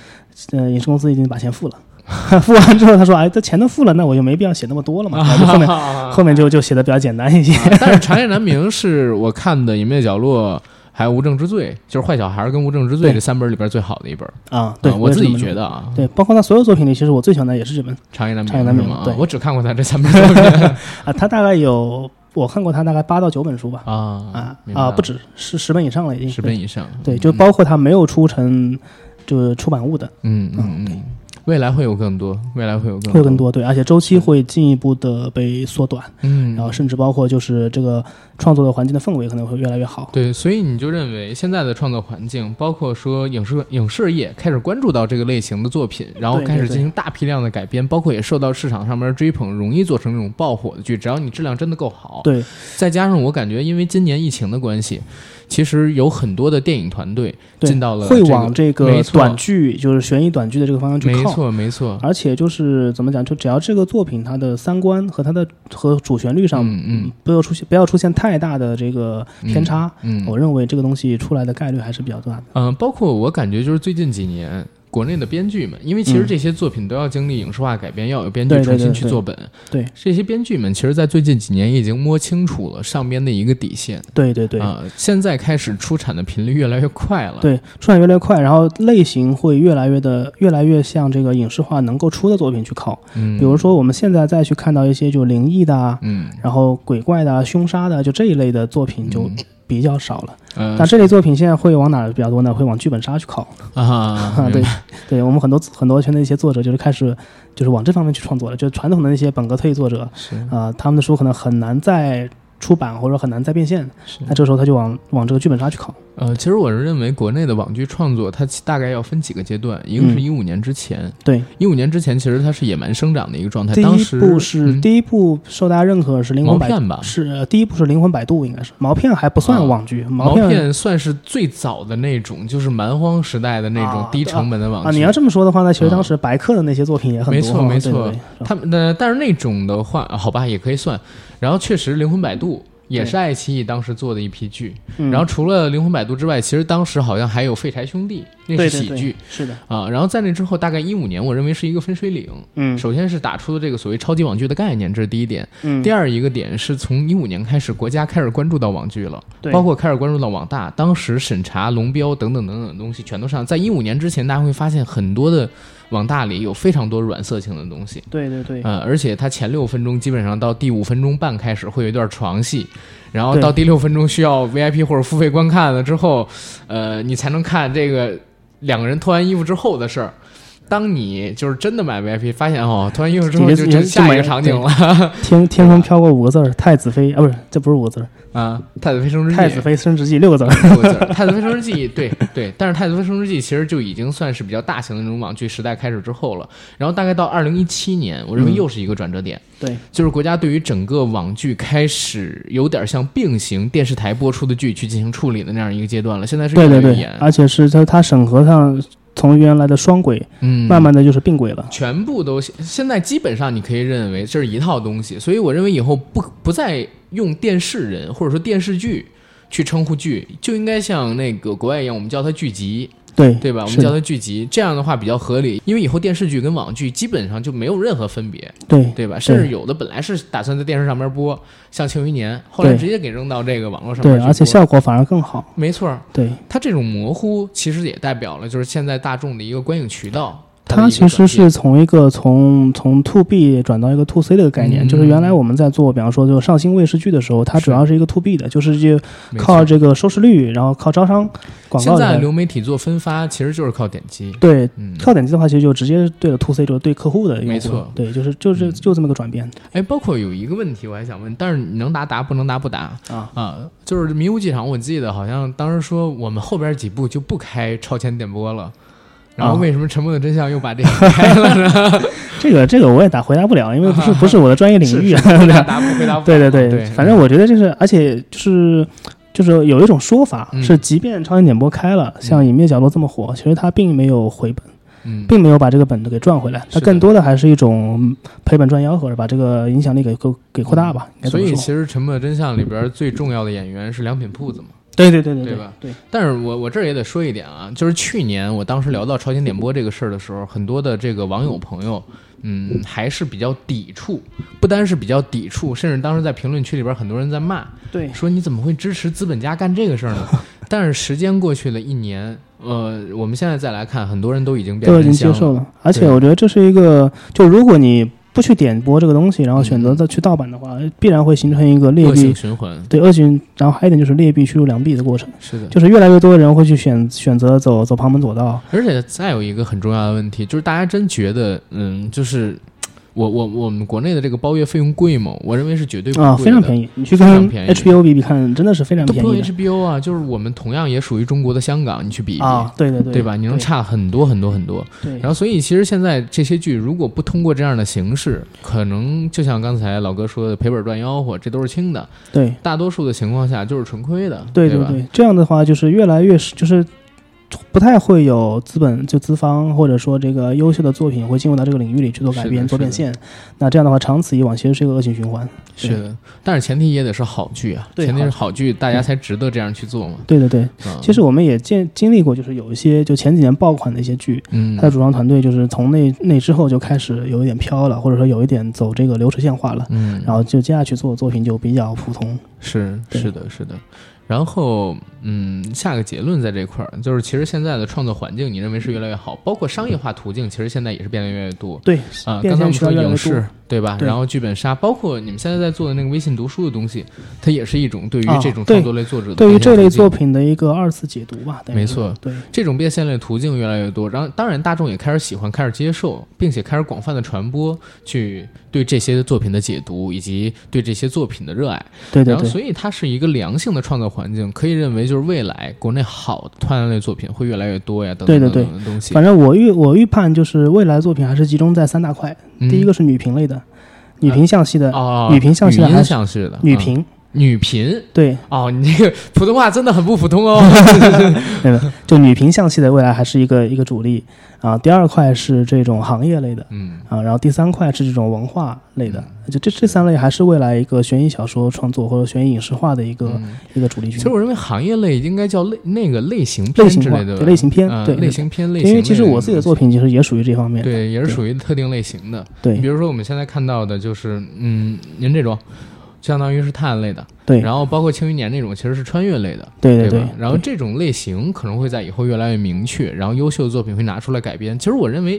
[SPEAKER 2] 呃，影视公司已经把钱付了。付完之后，他说：“哎，这钱都付了，那我就没必要写那么多了嘛。”后面后面就就写的比较简单一些。
[SPEAKER 1] 但是《长夜难明》是我看的《隐秘的角落》还有《无证之罪》，就是《坏小孩》跟《无证之罪》这三本里边最好的一本
[SPEAKER 2] 啊。对
[SPEAKER 1] 我自己觉得啊，
[SPEAKER 2] 对，包括他所有作品里，其实我最喜欢的也是这本《
[SPEAKER 1] 长夜难明》。
[SPEAKER 2] 长夜难明对，
[SPEAKER 1] 我只看过他这三本作品
[SPEAKER 2] 啊。他大概有我看过他大概八到九本书吧。
[SPEAKER 1] 啊
[SPEAKER 2] 啊啊，不止是十本以上了，已经
[SPEAKER 1] 十本以上。
[SPEAKER 2] 对，就包括他没有出成就是出版物的。
[SPEAKER 1] 嗯嗯嗯。未来会有更多，未来会有更
[SPEAKER 2] 会更多，对，而且周期会进一步的被缩短，
[SPEAKER 1] 嗯，
[SPEAKER 2] 然后甚至包括就是这个创作的环境的氛围可能会越来越好，
[SPEAKER 1] 对，所以你就认为现在的创作环境，包括说影视影视业开始关注到这个类型的作品，然后开始进行大批量的改编，包括也受到市场上面追捧，容易做成这种爆火的剧，只要你质量真的够好，
[SPEAKER 2] 对，
[SPEAKER 1] 再加上我感觉因为今年疫情的关系。其实有很多的电影团队进到了，
[SPEAKER 2] 会往这
[SPEAKER 1] 个
[SPEAKER 2] 短剧，就是悬疑短剧的这个方向去
[SPEAKER 1] 靠。没错，没错。
[SPEAKER 2] 而且就是怎么讲，就只要这个作品它的三观和它的和主旋律上，
[SPEAKER 1] 嗯嗯，
[SPEAKER 2] 不要出现不要出现太大的这个偏差，
[SPEAKER 1] 嗯，
[SPEAKER 2] 我认为这个东西出来的概率还是比较大的。
[SPEAKER 1] 嗯，包括我感觉就是最近几年。国内的编剧们，因为其实这些作品都要经历影视化改编，要有编剧重新去做本。
[SPEAKER 2] 对
[SPEAKER 1] 这些编剧们，其实，在最近几年已经摸清楚了上边的一个底线。
[SPEAKER 2] 对对对
[SPEAKER 1] 啊，现在开始出产的频率越来越快了。
[SPEAKER 2] 对，出产越来越快，然后类型会越来越的越来越像这个影视化能够出的作品去靠。
[SPEAKER 1] 嗯，
[SPEAKER 2] 比如说我们现在再去看到一些就灵异的啊，
[SPEAKER 1] 嗯，
[SPEAKER 2] 然后鬼怪的、凶杀的，就这一类的作品就。比较少了，
[SPEAKER 1] 嗯，
[SPEAKER 2] 但这类作品现在会往哪比较多呢？会往剧本杀去靠
[SPEAKER 1] 啊，
[SPEAKER 2] 对，对我们很多很多圈的一些作者就是开始就是往这方面去创作了，就传统的那些本格推理作者
[SPEAKER 1] 是。
[SPEAKER 2] 啊，他们的书可能很难再出版或者很难再变现，那这时候他就往往这个剧本杀去靠。
[SPEAKER 1] 呃，其实我是认为国内的网剧创作，它大概要分几个阶段，一个是一五年之前，
[SPEAKER 2] 对，
[SPEAKER 1] 一五年之前其实它是野蛮生长的一个状态。
[SPEAKER 2] 第一部是第一部受大家认可是灵魂
[SPEAKER 1] 毛片吧？
[SPEAKER 2] 是第一部是灵魂摆渡，应该是毛片还不算网剧，
[SPEAKER 1] 毛
[SPEAKER 2] 片
[SPEAKER 1] 算是最早的那种，就是蛮荒时代的那种低成本的网剧。
[SPEAKER 2] 啊，你要这么说的话，那其实当时白客的那些作品也很多，
[SPEAKER 1] 没错没错。他
[SPEAKER 2] 们
[SPEAKER 1] 呃，但是那种的话，好吧，也可以算。然后确实灵魂摆渡。也是爱奇艺当时做的一批剧，然后除了《灵魂摆渡》之外，其实当时好像还有《废柴兄弟》，那是喜剧，
[SPEAKER 2] 是的
[SPEAKER 1] 啊。然后在那之后，大概一五年，我认为是一个分水岭。
[SPEAKER 2] 嗯，
[SPEAKER 1] 首先是打出了这个所谓超级网剧的概念，这是第一点。
[SPEAKER 2] 嗯，
[SPEAKER 1] 第二一个点是从一五年开始，国家开始关注到网剧了，包括开始关注到网大，当时审查龙标等等等等的东西全都上。在一五年之前，大家会发现很多的。网大里有非常多软色情的东西，
[SPEAKER 2] 对对对，
[SPEAKER 1] 呃，而且它前六分钟基本上到第五分钟半开始会有一段床戏，然后到第六分钟需要 VIP 或者付费观看了之后，呃，你才能看这个两个人脱完衣服之后的事儿。当你就是真的买 VIP，发现哦，脱完衣服之后就就下一个场景了。
[SPEAKER 2] 天 天空飘过五个字儿，太子妃啊，不是，这不是五个字儿。
[SPEAKER 1] 啊，太子妃升职记，
[SPEAKER 2] 太子妃升职记六个字，
[SPEAKER 1] 六个字。太子妃升职记，对对，但是太子妃升职记其实就已经算是比较大型的那种网剧时代开始之后了。然后大概到二零一七年，我认为又是一个转折点。
[SPEAKER 2] 对，
[SPEAKER 1] 就是国家对于整个网剧开始有点像并行电视台播出的剧去进行处理的那样一个阶段了。现在是
[SPEAKER 2] 对对对，而且是在它审核上。从原来的双轨，
[SPEAKER 1] 嗯，
[SPEAKER 2] 慢慢的就是并轨了，
[SPEAKER 1] 全部都现在基本上你可以认为这是一套东西，所以我认为以后不不再用电视人或者说电视剧去称呼剧，就应该像那个国外一样，我们叫它剧集。
[SPEAKER 2] 对
[SPEAKER 1] 对吧？我们叫它剧集，这样的话比较合理，因为以后电视剧跟网剧基本上就没有任何分别，
[SPEAKER 2] 对
[SPEAKER 1] 对吧？甚至有的本来是打算在电视上面播，像《庆余年》，后来直接给扔到这个网络上面
[SPEAKER 2] 对，而且效果反而更好。
[SPEAKER 1] 没错，
[SPEAKER 2] 对
[SPEAKER 1] 它这种模糊其实也代表了就是现在大众的一个观影渠道。
[SPEAKER 2] 它其实是从一个从从 to B 转到一个 to C 的概念，就是原来我们在做，比方说就上新卫视剧的时候，它主要是一个 to B 的，就是就靠这个收视率，然后靠招商广
[SPEAKER 1] 告。现在流媒体做分发，其实就是靠点击。
[SPEAKER 2] 对，靠点击的话，其实就直接对了 to C，就是对客户的。
[SPEAKER 1] 没错，
[SPEAKER 2] 对，就是就是就这么个转变。
[SPEAKER 1] 哎，包括有一个问题，我还想问，但是你能答答，不能答不答
[SPEAKER 2] 啊
[SPEAKER 1] 啊！就是《迷雾剧场》，我记得好像当时说我们后边几部就不开超前点播了。然后为什么《沉默的真相》又把这个开了呢？
[SPEAKER 2] 这个这个我也答回答不了，因为不是 不是我的专业领域
[SPEAKER 1] 啊。答不 回答不。
[SPEAKER 2] 对对
[SPEAKER 1] 对，
[SPEAKER 2] 反正我觉得就是，而且就是就是有一种说法是，即便超前点播开了，像《隐秘角落》这么火，其实它并没有回本，
[SPEAKER 1] 嗯，
[SPEAKER 2] 并没有把这个本子给赚回来，它更多的还是一种赔本赚吆喝，把这个影响力给给给扩大吧。
[SPEAKER 1] 所以其实《沉默的真相》里边最重要的演员是良品铺子嘛。
[SPEAKER 2] 对对对对，
[SPEAKER 1] 对吧？
[SPEAKER 2] 对，
[SPEAKER 1] 但是我我这儿也得说一点啊，就是去年我当时聊到超前点播这个事儿的时候，很多的这个网友朋友，嗯，还是比较抵触，不单是比较抵触，甚至当时在评论区里边很多人在骂，
[SPEAKER 2] 对，
[SPEAKER 1] 说你怎么会支持资本家干这个事儿呢？但是时间过去了一年，呃，我们现在再来看，很多人都已经变
[SPEAKER 2] 都已经接受了，而且我觉得这是一个，就如果你。不去点播这个东西，然后选择再去盗版的话，必然会形成一个劣币
[SPEAKER 1] 循环。
[SPEAKER 2] 对，恶性。然后还有一点就是劣币驱逐良币的过程。
[SPEAKER 1] 是的，
[SPEAKER 2] 就是越来越多的人会去选选择走走旁门左道。
[SPEAKER 1] 而且再有一个很重要的问题，就是大家真觉得，嗯，就是。我我我们国内的这个包月费用贵吗？我认为是绝对不贵
[SPEAKER 2] 啊，非常便宜。你去跟 HBO 比比看，真的是非常便宜。
[SPEAKER 1] 都不用 HBO 啊，就是我们同样也属于中国的香港，你去比一比，
[SPEAKER 2] 对对对，
[SPEAKER 1] 对吧？你能差很多很多很多。
[SPEAKER 2] 对。
[SPEAKER 1] 然后，所以其实现在这些剧如果不通过这样的形式，可能就像刚才老哥说的赔本赚吆喝，这都是轻的。
[SPEAKER 2] 对。
[SPEAKER 1] 大多数的情况下就是纯亏的。
[SPEAKER 2] 对对对，这样的话就是越来越是就是。不太会有资本就资方或者说这个优秀的作品会进入到这个领域里去做改编做变现，那这样的话长此以往其实是一个恶性循环。
[SPEAKER 1] 是的，但是前提也得是好剧啊，前提是好剧，大家才值得这样去做嘛。
[SPEAKER 2] 对对对，其实我们也见经历过，就是有一些就前几年爆款的一些剧，
[SPEAKER 1] 嗯，
[SPEAKER 2] 它的主创团队就是从那那之后就开始有一点飘了，或者说有一点走这个流水线化了，
[SPEAKER 1] 嗯，
[SPEAKER 2] 然后就接下去做的作品就比较普通。
[SPEAKER 1] 是是的是的。然后，嗯，下个结论在这块儿，就是其实现在的创作环境，你认为是越来越好，包括商业化途径，其实现在也是变得越来越多。
[SPEAKER 2] 对，
[SPEAKER 1] 啊，刚才我们说影视。
[SPEAKER 2] 对
[SPEAKER 1] 吧？然后剧本杀，包括你们现在在做的那个微信读书的东西，它也是一种对于这种创作类作者
[SPEAKER 2] 对于这类作品的一个二次解读吧。
[SPEAKER 1] 没错，
[SPEAKER 2] 对
[SPEAKER 1] 这种变现类途径越来越多，然后当然大众也开始喜欢、开始接受，并且开始广泛的传播，去对这些作品的解读以及对这些作品的热爱。
[SPEAKER 2] 对对对。
[SPEAKER 1] 然后所以它是一个良性的创作环境，可以认为就是未来国内好的团案类作品会越来越多呀，等等等等的东西。
[SPEAKER 2] 反正我预我预判就是未来作品还是集中在三大块，第一个是女频类的。女频向系的，女频向系的，
[SPEAKER 1] 女频向系的，
[SPEAKER 2] 女频，
[SPEAKER 1] 女频，
[SPEAKER 2] 对，
[SPEAKER 1] 哦，你这个普通话真的很不普通哦。
[SPEAKER 2] 对的，就女频向系的未来还是一个一个主力啊。第二块是这种行业类的，
[SPEAKER 1] 嗯
[SPEAKER 2] 啊，然后第三块是这种文化类的，就这这三类还是未来一个悬疑小说创作或者悬疑影视化的一个一个主力军。
[SPEAKER 1] 其实我认为行业类应该叫类那个类型
[SPEAKER 2] 类型
[SPEAKER 1] 之类的
[SPEAKER 2] 类型片，对
[SPEAKER 1] 类型片类型。
[SPEAKER 2] 因为其实我自己的作品其实也属于这方面，
[SPEAKER 1] 对，也是属于特定类型的。
[SPEAKER 2] 对，
[SPEAKER 1] 比如说我们现在看到的就是嗯，您这种。相当于是探案类的，
[SPEAKER 2] 对，
[SPEAKER 1] 然后包括《庆余年》那种，其实是穿越类的，
[SPEAKER 2] 对对对。
[SPEAKER 1] 然后这种类型可能会在以后越来越明确，然后优秀的作品会拿出来改编。其实我认为，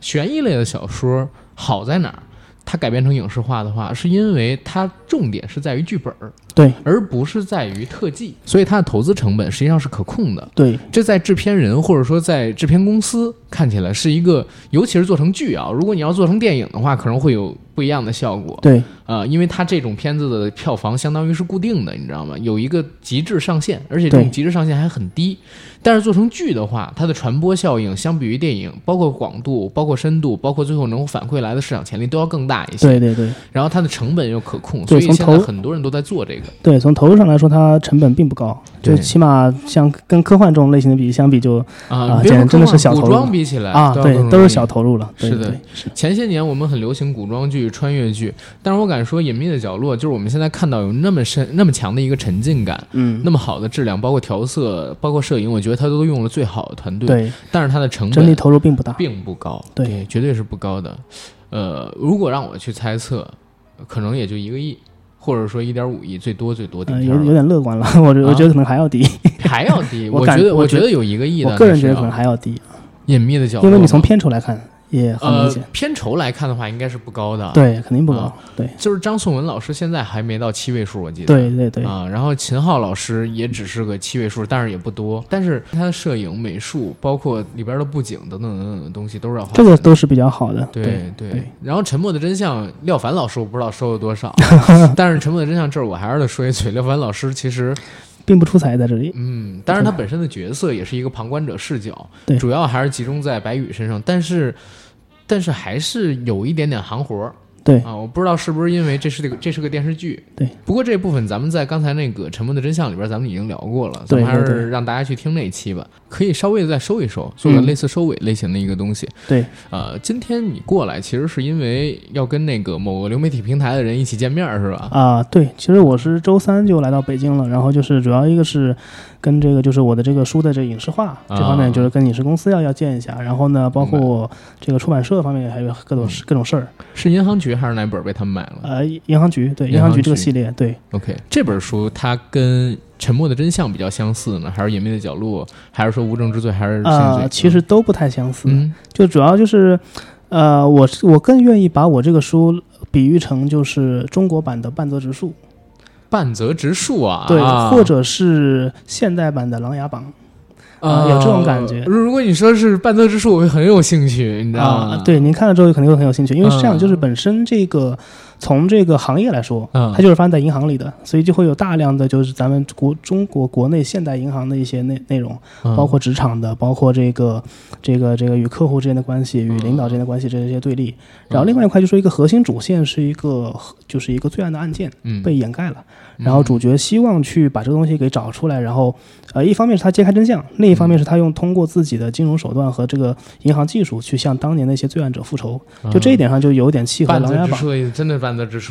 [SPEAKER 1] 悬疑类的小说好在哪儿？它改编成影视化的话，是因为它重点是在于剧本儿，
[SPEAKER 2] 对，
[SPEAKER 1] 而不是在于特技，所以它的投资成本实际上是可控的，
[SPEAKER 2] 对。
[SPEAKER 1] 这在制片人或者说在制片公司看起来是一个，尤其是做成剧啊，如果你要做成电影的话，可能会有不一样的效果，
[SPEAKER 2] 对。
[SPEAKER 1] 啊，因为它这种片子的票房相当于是固定的，你知道吗？有一个极致上限，而且这种极致上限还很低。但是做成剧的话，它的传播效应相比于电影，包括广度、包括深度、包括最后能反馈来的市场潜力都要更大一些。
[SPEAKER 2] 对对对。
[SPEAKER 1] 然后它的成本又可控，所以现在很多人都在做这个。的。
[SPEAKER 2] 对，从投入上来说，它成本并不高，就起码像跟科幻这种类型的比相比，就
[SPEAKER 1] 啊，
[SPEAKER 2] 简直真的是小投入。
[SPEAKER 1] 古装比起来
[SPEAKER 2] 啊，对，都是小投入了。
[SPEAKER 1] 是的，前些年我们很流行古装剧、穿越剧，但是我敢说，《隐秘的角落》就是我们现在看到有那么深、那么强的一个沉浸感，
[SPEAKER 2] 嗯，
[SPEAKER 1] 那么好的质量，包括调色、包括摄影，我觉得它都用了最好的团队。
[SPEAKER 2] 对，
[SPEAKER 1] 但是它的成本
[SPEAKER 2] 整体投入并不大，
[SPEAKER 1] 并不高。
[SPEAKER 2] 对，
[SPEAKER 1] 绝对是不高的。呃，如果让我去猜测，可能也就一个亿。或者说一点五亿，最多最多，
[SPEAKER 2] 有有点乐观了。我我觉得可能还要低，
[SPEAKER 1] 还要低。
[SPEAKER 2] 我
[SPEAKER 1] 觉得，
[SPEAKER 2] 我
[SPEAKER 1] 觉得有一个亿
[SPEAKER 2] 的。我个人觉得可能还要低。
[SPEAKER 1] 隐秘的角度，
[SPEAKER 2] 因为你从片酬来看。也很明显，
[SPEAKER 1] 片酬来看的话，应该是不高的。
[SPEAKER 2] 对，肯定不高。对，
[SPEAKER 1] 就是张颂文老师现在还没到七位数，我记得。
[SPEAKER 2] 对对对。
[SPEAKER 1] 啊，然后秦昊老师也只是个七位数，但是也不多。但是他的摄影、美术，包括里边的布景等等等等的东西，都是要花。
[SPEAKER 2] 这个都是比较好的。
[SPEAKER 1] 对
[SPEAKER 2] 对。
[SPEAKER 1] 然后《沉默的真相》，廖凡老师我不知道收了多少，但是《沉默的真相》这儿我还是得说一嘴，廖凡老师其实。
[SPEAKER 2] 并不出彩在这里，
[SPEAKER 1] 嗯，当然他本身的角色也是一个旁观者视角，
[SPEAKER 2] 对，
[SPEAKER 1] 主要还是集中在白宇身上，但是。但是还是有一点点行活儿。
[SPEAKER 2] 对
[SPEAKER 1] 啊，我不知道是不是因为这是这个这是个电视剧。
[SPEAKER 2] 对，
[SPEAKER 1] 不过这部分咱们在刚才那个《沉默的真相》里边，咱们已经聊过了，咱们还是让大家去听那一期吧。可以稍微的再收一收，做个类似收尾类型的一个东西。
[SPEAKER 2] 对，
[SPEAKER 1] 呃，今天你过来其实是因为要跟那个某个流媒体平台的人一起见面，是吧？
[SPEAKER 2] 啊，对，其实我是周三就来到北京了，然后就是主要一个是跟这个就是我的这个书的这影视化这方面，就是跟影视公司要要见一下，然后呢，包括这个出版社方面还有各种各种事儿。
[SPEAKER 1] 是银行局还是哪本被他们买了？
[SPEAKER 2] 呃，银行局，对，银行局这个系列，对。
[SPEAKER 1] OK，这本书它跟。沉默的真相比较相似呢，还是隐秘的角落，还是说无证之罪，还是
[SPEAKER 2] 啊？其实都不太相似，就主要就是，呃，我我更愿意把我这个书比喻成就是中国版的半泽直树，
[SPEAKER 1] 半泽直树啊，
[SPEAKER 2] 对，或者是现代版的琅琊榜。啊，有这种感觉。
[SPEAKER 1] 如果你说是半泽直树，我会很有兴趣，你知道吗？
[SPEAKER 2] 对，您看了之后肯定会很有兴趣，因为是这样，就是本身这个从这个行业来说，它就是发生在银行里的，所以就会有大量的就是咱们国中国国内现代银行的一些内内容，包括职场的，包括这个这个这个与客户之间的关系，与领导之间的关系这些对立。然后另外一块就说一个核心主线是一个就是一个罪案的案件被掩盖了。然后主角希望去把这个东西给找出来，然后，呃，一方面是他揭开真相，另一方面是他用通过自己的金融手段和这个银行技术去向当年那些罪案者复仇。就这一点上就有点契合《琅琊榜》。
[SPEAKER 1] 真的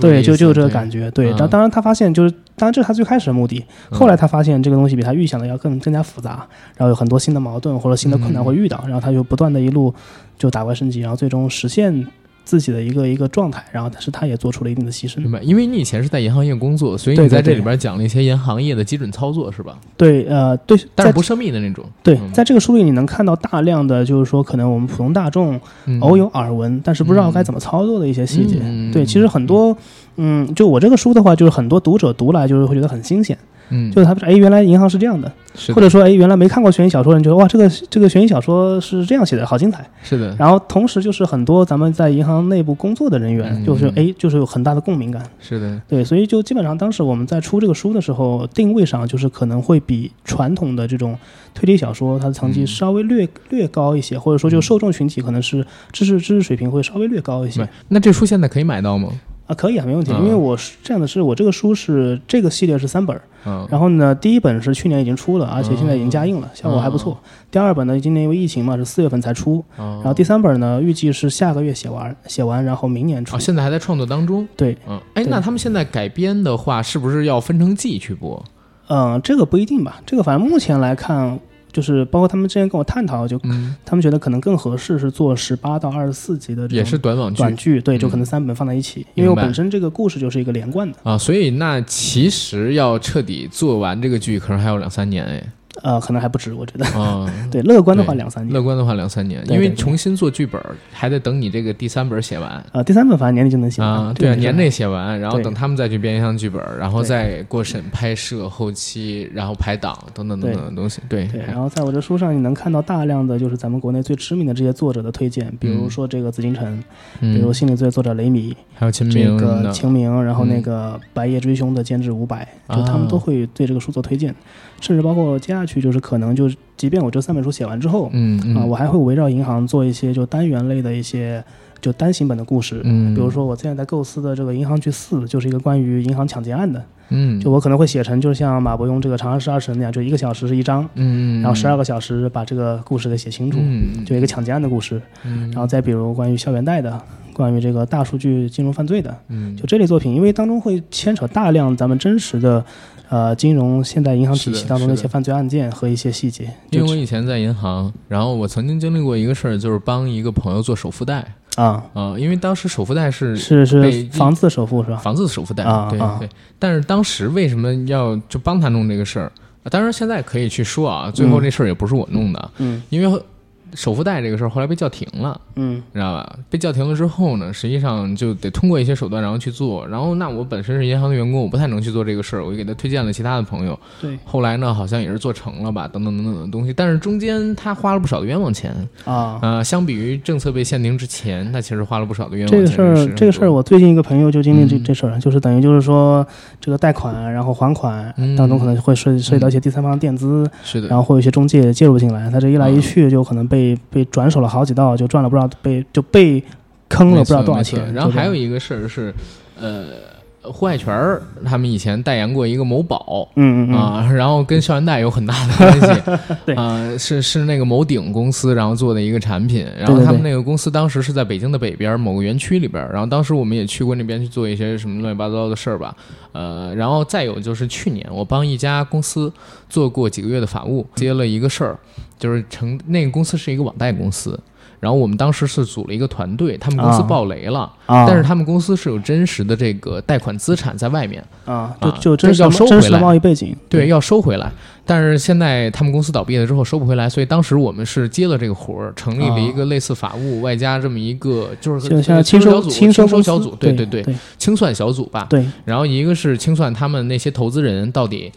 [SPEAKER 2] 对，就就这个感觉。对，当当然他发现就是，当然这是他最开始的目的。后来他发现这个东西比他预想的要更更加复杂，然后有很多新的矛盾或者新的困难会遇到，然后他就不断的一路就打怪升级，然后最终实现。自己的一个一个状态，然后但是他也做出了一定的牺牲。
[SPEAKER 1] 明白，因为你以前是在银行业工作，所以你在这里边讲了一些银行业的基准操作，是吧？
[SPEAKER 2] 对，呃，对，
[SPEAKER 1] 但是不涉密的那种。
[SPEAKER 2] 对，在这个书里你能看到大量的就是说，可能我们普通大众偶有耳闻，但是不知道该怎么操作的一些细节。对，其实很多，嗯，就我这个书的话，就是很多读者读来就是会觉得很新鲜。
[SPEAKER 1] 嗯，
[SPEAKER 2] 就是他不是哎，原来银行是这样的，或者说哎，原来没看过悬疑小说的，人觉得哇，这个这个悬疑小说是这样写的，好精彩。
[SPEAKER 1] 是的。
[SPEAKER 2] 然后同时就是很多咱们在银行内部工作的人员，就是哎，就是有很大的共鸣感。
[SPEAKER 1] 是的。
[SPEAKER 2] 对，所以就基本上当时我们在出这个书的时候，定位上就是可能会比传统的这种推理小说它的层级稍微略略高一些，或者说就受众群体可能是知识知识水平会稍微略高一些。
[SPEAKER 1] 那这书现在可以买到吗？
[SPEAKER 2] 啊，可以啊，没问题。因为我是这样的，是我这个书是这个系列是三本，
[SPEAKER 1] 嗯，
[SPEAKER 2] 然后呢，第一本是去年已经出了，而且现在已经加印了，效果还不错。第二本呢，今年因为疫情嘛，是四月份才出，然后第三本呢，预计是下个月写完，写完然后明年出。
[SPEAKER 1] 现在还在创作当中。
[SPEAKER 2] 对，
[SPEAKER 1] 嗯，哎，那他们现在改编的话，是不是要分成季去播？
[SPEAKER 2] 嗯，这个不一定吧，这个反正目前来看。就是包括他们之前跟我探讨，就他们觉得可能更合适是做十八到二十四集的，
[SPEAKER 1] 也是短网
[SPEAKER 2] 剧，短剧对，就可能三本放在一起，因为我本身这个故事就是一个连贯的。
[SPEAKER 1] 啊，所以那其实要彻底做完这个剧，可能还有两三年哎。
[SPEAKER 2] 呃，可能还不止，我觉得。嗯，对，乐观的话两三年。
[SPEAKER 1] 乐观的话两三年，因为重新做剧本还得等你这个第三本写完。
[SPEAKER 2] 呃，第三本反正年底就能写完。
[SPEAKER 1] 啊，对啊，年内写完，然后等他们再去编一项剧本，然后再过审、拍摄、后期，然后排档等等等等的东西。对。
[SPEAKER 2] 对。然后在我这书上，你能看到大量的就是咱们国内最知名的这些作者的推荐，比如说这个紫禁城，比如心理罪作者雷米，
[SPEAKER 1] 还有秦明，
[SPEAKER 2] 这个秦明，然后那个白夜追凶的监制伍佰，就他们都会对这个书做推荐。甚至包括接下去，就是可能就是，即便我这三本书写完之后，
[SPEAKER 1] 嗯
[SPEAKER 2] 啊，我还会围绕银行做一些就单元类的一些就单行本的故事，
[SPEAKER 1] 嗯，
[SPEAKER 2] 比如说我现在在构思的这个《银行剧四》，就是一个关于银行抢劫案的，
[SPEAKER 1] 嗯，
[SPEAKER 2] 就我可能会写成，就像马伯庸这个《长安十二时辰》那样，就一个小时是一章，
[SPEAKER 1] 嗯，
[SPEAKER 2] 然后十二个小时把这个故事给写清楚，
[SPEAKER 1] 嗯，
[SPEAKER 2] 就一个抢劫案的故事，
[SPEAKER 1] 嗯，
[SPEAKER 2] 然后再比如关于校园贷的，关于这个大数据金融犯罪的，
[SPEAKER 1] 嗯，
[SPEAKER 2] 就这类作品，因为当中会牵扯大量咱们真实的。呃，金融现代银行体系当中的一些犯罪案件和一些细节。
[SPEAKER 1] 因为我以前在银行，然后我曾经经历过一个事儿，就是帮一个朋友做首付贷
[SPEAKER 2] 啊
[SPEAKER 1] 啊，因为当时首付贷是
[SPEAKER 2] 是是房子首付是吧？
[SPEAKER 1] 房子首付贷
[SPEAKER 2] 啊，
[SPEAKER 1] 对对。但是当时为什么要就帮他弄这个事儿？当然现在可以去说啊，最后这事儿也不是我弄的，
[SPEAKER 2] 嗯，
[SPEAKER 1] 因为。首付贷这个事儿后来被叫停了，
[SPEAKER 2] 嗯，
[SPEAKER 1] 知道吧？被叫停了之后呢，实际上就得通过一些手段然后去做。然后那我本身是银行的员工，我不太能去做这个事儿，我就给他推荐了其他的朋友。
[SPEAKER 2] 对，
[SPEAKER 1] 后来呢，好像也是做成了吧，等等等等的东西。但是中间他花了不少的冤枉钱
[SPEAKER 2] 啊
[SPEAKER 1] 呃！相比于政策被限定之前，他其实花了不少的冤枉
[SPEAKER 2] 钱。这个事儿，这个事儿，我最近一个朋友就经历这这事儿，就是等于就是说这个贷款然后还款当中可能会涉涉及到一些第三方垫资，
[SPEAKER 1] 是的，
[SPEAKER 2] 然后会有一些中介介入进来，他这一来一去就可能被被被转手。了好几道就赚了不知道被就被坑了不知道多少钱，
[SPEAKER 1] 然后还有一个事儿是，呃，胡海泉儿他们以前代言过一个某宝，
[SPEAKER 2] 嗯嗯
[SPEAKER 1] 啊，然后跟校园贷有很大的关系，
[SPEAKER 2] 对。
[SPEAKER 1] 啊，是是那个某鼎公司然后做的一个产品，然后他们那个公司当时是在北京的北边某个园区里边，然后当时我们也去过那边去做一些什么乱七八糟的事儿吧，呃，然后再有就是去年我帮一家公司做过几个月的法务，接了一个事儿。就是成那个公司是一个网贷公司，然后我们当时是组了一个团队，他们公司爆雷了，但是他们公司是有真实的这个贷款资产在外面
[SPEAKER 2] 啊，
[SPEAKER 1] 就
[SPEAKER 2] 就真
[SPEAKER 1] 要收回来
[SPEAKER 2] 贸易背景，
[SPEAKER 1] 对，要收回来。但是现在他们公司倒闭了之后收不回来，所以当时我们是接了这个活儿，成立了一个类似法务外加这么一个就是
[SPEAKER 2] 就像
[SPEAKER 1] 清
[SPEAKER 2] 收
[SPEAKER 1] 清
[SPEAKER 2] 收
[SPEAKER 1] 小组，对对
[SPEAKER 2] 对，
[SPEAKER 1] 清算小组吧。
[SPEAKER 2] 对，
[SPEAKER 1] 然后一个是清算他们那些投资人到底。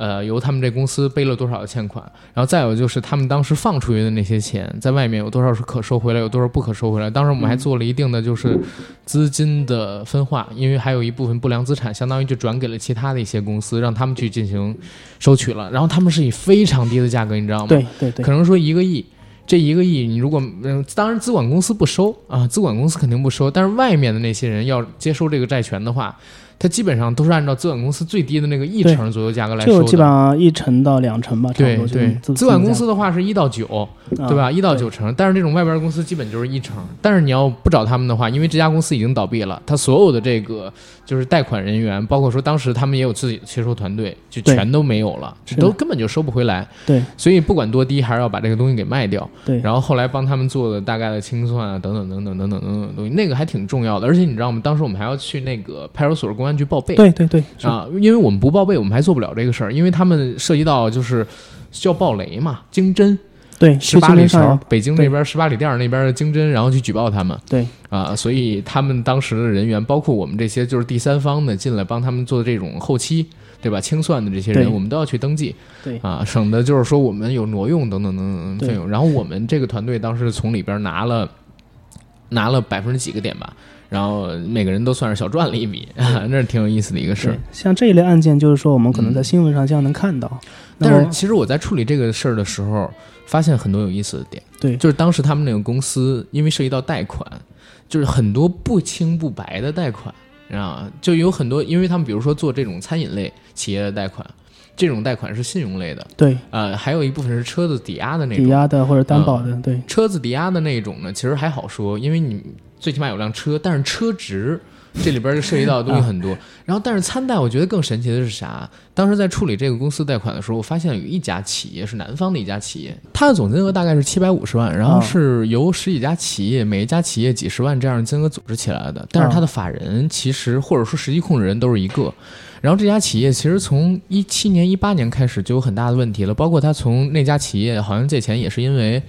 [SPEAKER 1] 呃，由他们这公司背了多少的欠款，然后再有就是他们当时放出去的那些钱，在外面有多少是可收回来，有多少不可收回来。当时我们还做了一定的就是资金的分化，因为还有一部分不良资产，相当于就转给了其他的一些公司，让他们去进行收取了。然后他们是以非常低的价格，你知道吗？
[SPEAKER 2] 对对对，
[SPEAKER 1] 可能说一个亿，这一个亿你如果嗯，当然资管公司不收啊，资管公司肯定不收，但是外面的那些人要接收这个债权的话。它基本上都是按照资管公司最低的那个一成左右价格来收
[SPEAKER 2] 的，就基本上一成到两成吧，
[SPEAKER 1] 对对。资管公司的话是一到九，对吧？一到九成。但是这种外边公司基本就是一成。但是你要不找他们的话，因为这家公司已经倒闭了，他所有的这个就是贷款人员，包括说当时他们也有自己的催收团队，就全都没有了，都根本就收不回来。
[SPEAKER 2] 对。
[SPEAKER 1] 所以不管多低，还是要把这个东西给卖掉。
[SPEAKER 2] 对。
[SPEAKER 1] 然后后来帮他们做的大概的清算啊，等等等等等等等等东西，那个还挺重要的。而且你知道吗？当时我们还要去那个派出所、公安局报备。
[SPEAKER 2] 对对。对
[SPEAKER 1] 啊，因为我们不报备，我们还做不了这个事儿，因为他们涉及到就是叫暴雷嘛，经侦。
[SPEAKER 2] 对，
[SPEAKER 1] 十八里桥，北京那边十八里店那边的经侦，然后去举报他们。
[SPEAKER 2] 对
[SPEAKER 1] 啊，所以他们当时的人员，包括我们这些就是第三方的进来帮他们做这种后期，对吧？清算的这些人，我们都要去登记。
[SPEAKER 2] 对
[SPEAKER 1] 啊，省得就是说我们有挪用等等等等费用。然后我们这个团队当时从里边拿了拿了百分之几个点吧。然后每个人都算是小赚了一笔，那是挺有意思的一个事儿。
[SPEAKER 2] 像这一类案件，就是说我们可能在新闻上经常能看到。
[SPEAKER 1] 但是其实我在处理这个事儿的时候，发现很多有意思的点。
[SPEAKER 2] 对，
[SPEAKER 1] 就是当时他们那个公司，因为涉及到贷款，就是很多不清不白的贷款，啊，就有很多，因为他们比如说做这种餐饮类企业的贷款，这种贷款是信用类的。
[SPEAKER 2] 对，
[SPEAKER 1] 呃，还有一部分是车子抵押的那种，
[SPEAKER 2] 抵押的或者担保的。对，
[SPEAKER 1] 车子抵押的那种呢，其实还好说，因为你。最起码有辆车，但是车值这里边就涉及到的东西很多。然后，但是参贷我觉得更神奇的是啥？当时在处理这个公司贷款的时候，我发现有一家企业是南方的一家企业，它的总金额大概是七百五十万，然后是由十几家企业，每一家企业几十万这样的金额组织起来的。但是它的法人其实或者说实际控制人都是一个。然后这家企业其实从一七年、一八年开始就有很大的问题了，包括他从那家企业好像借钱也是因为。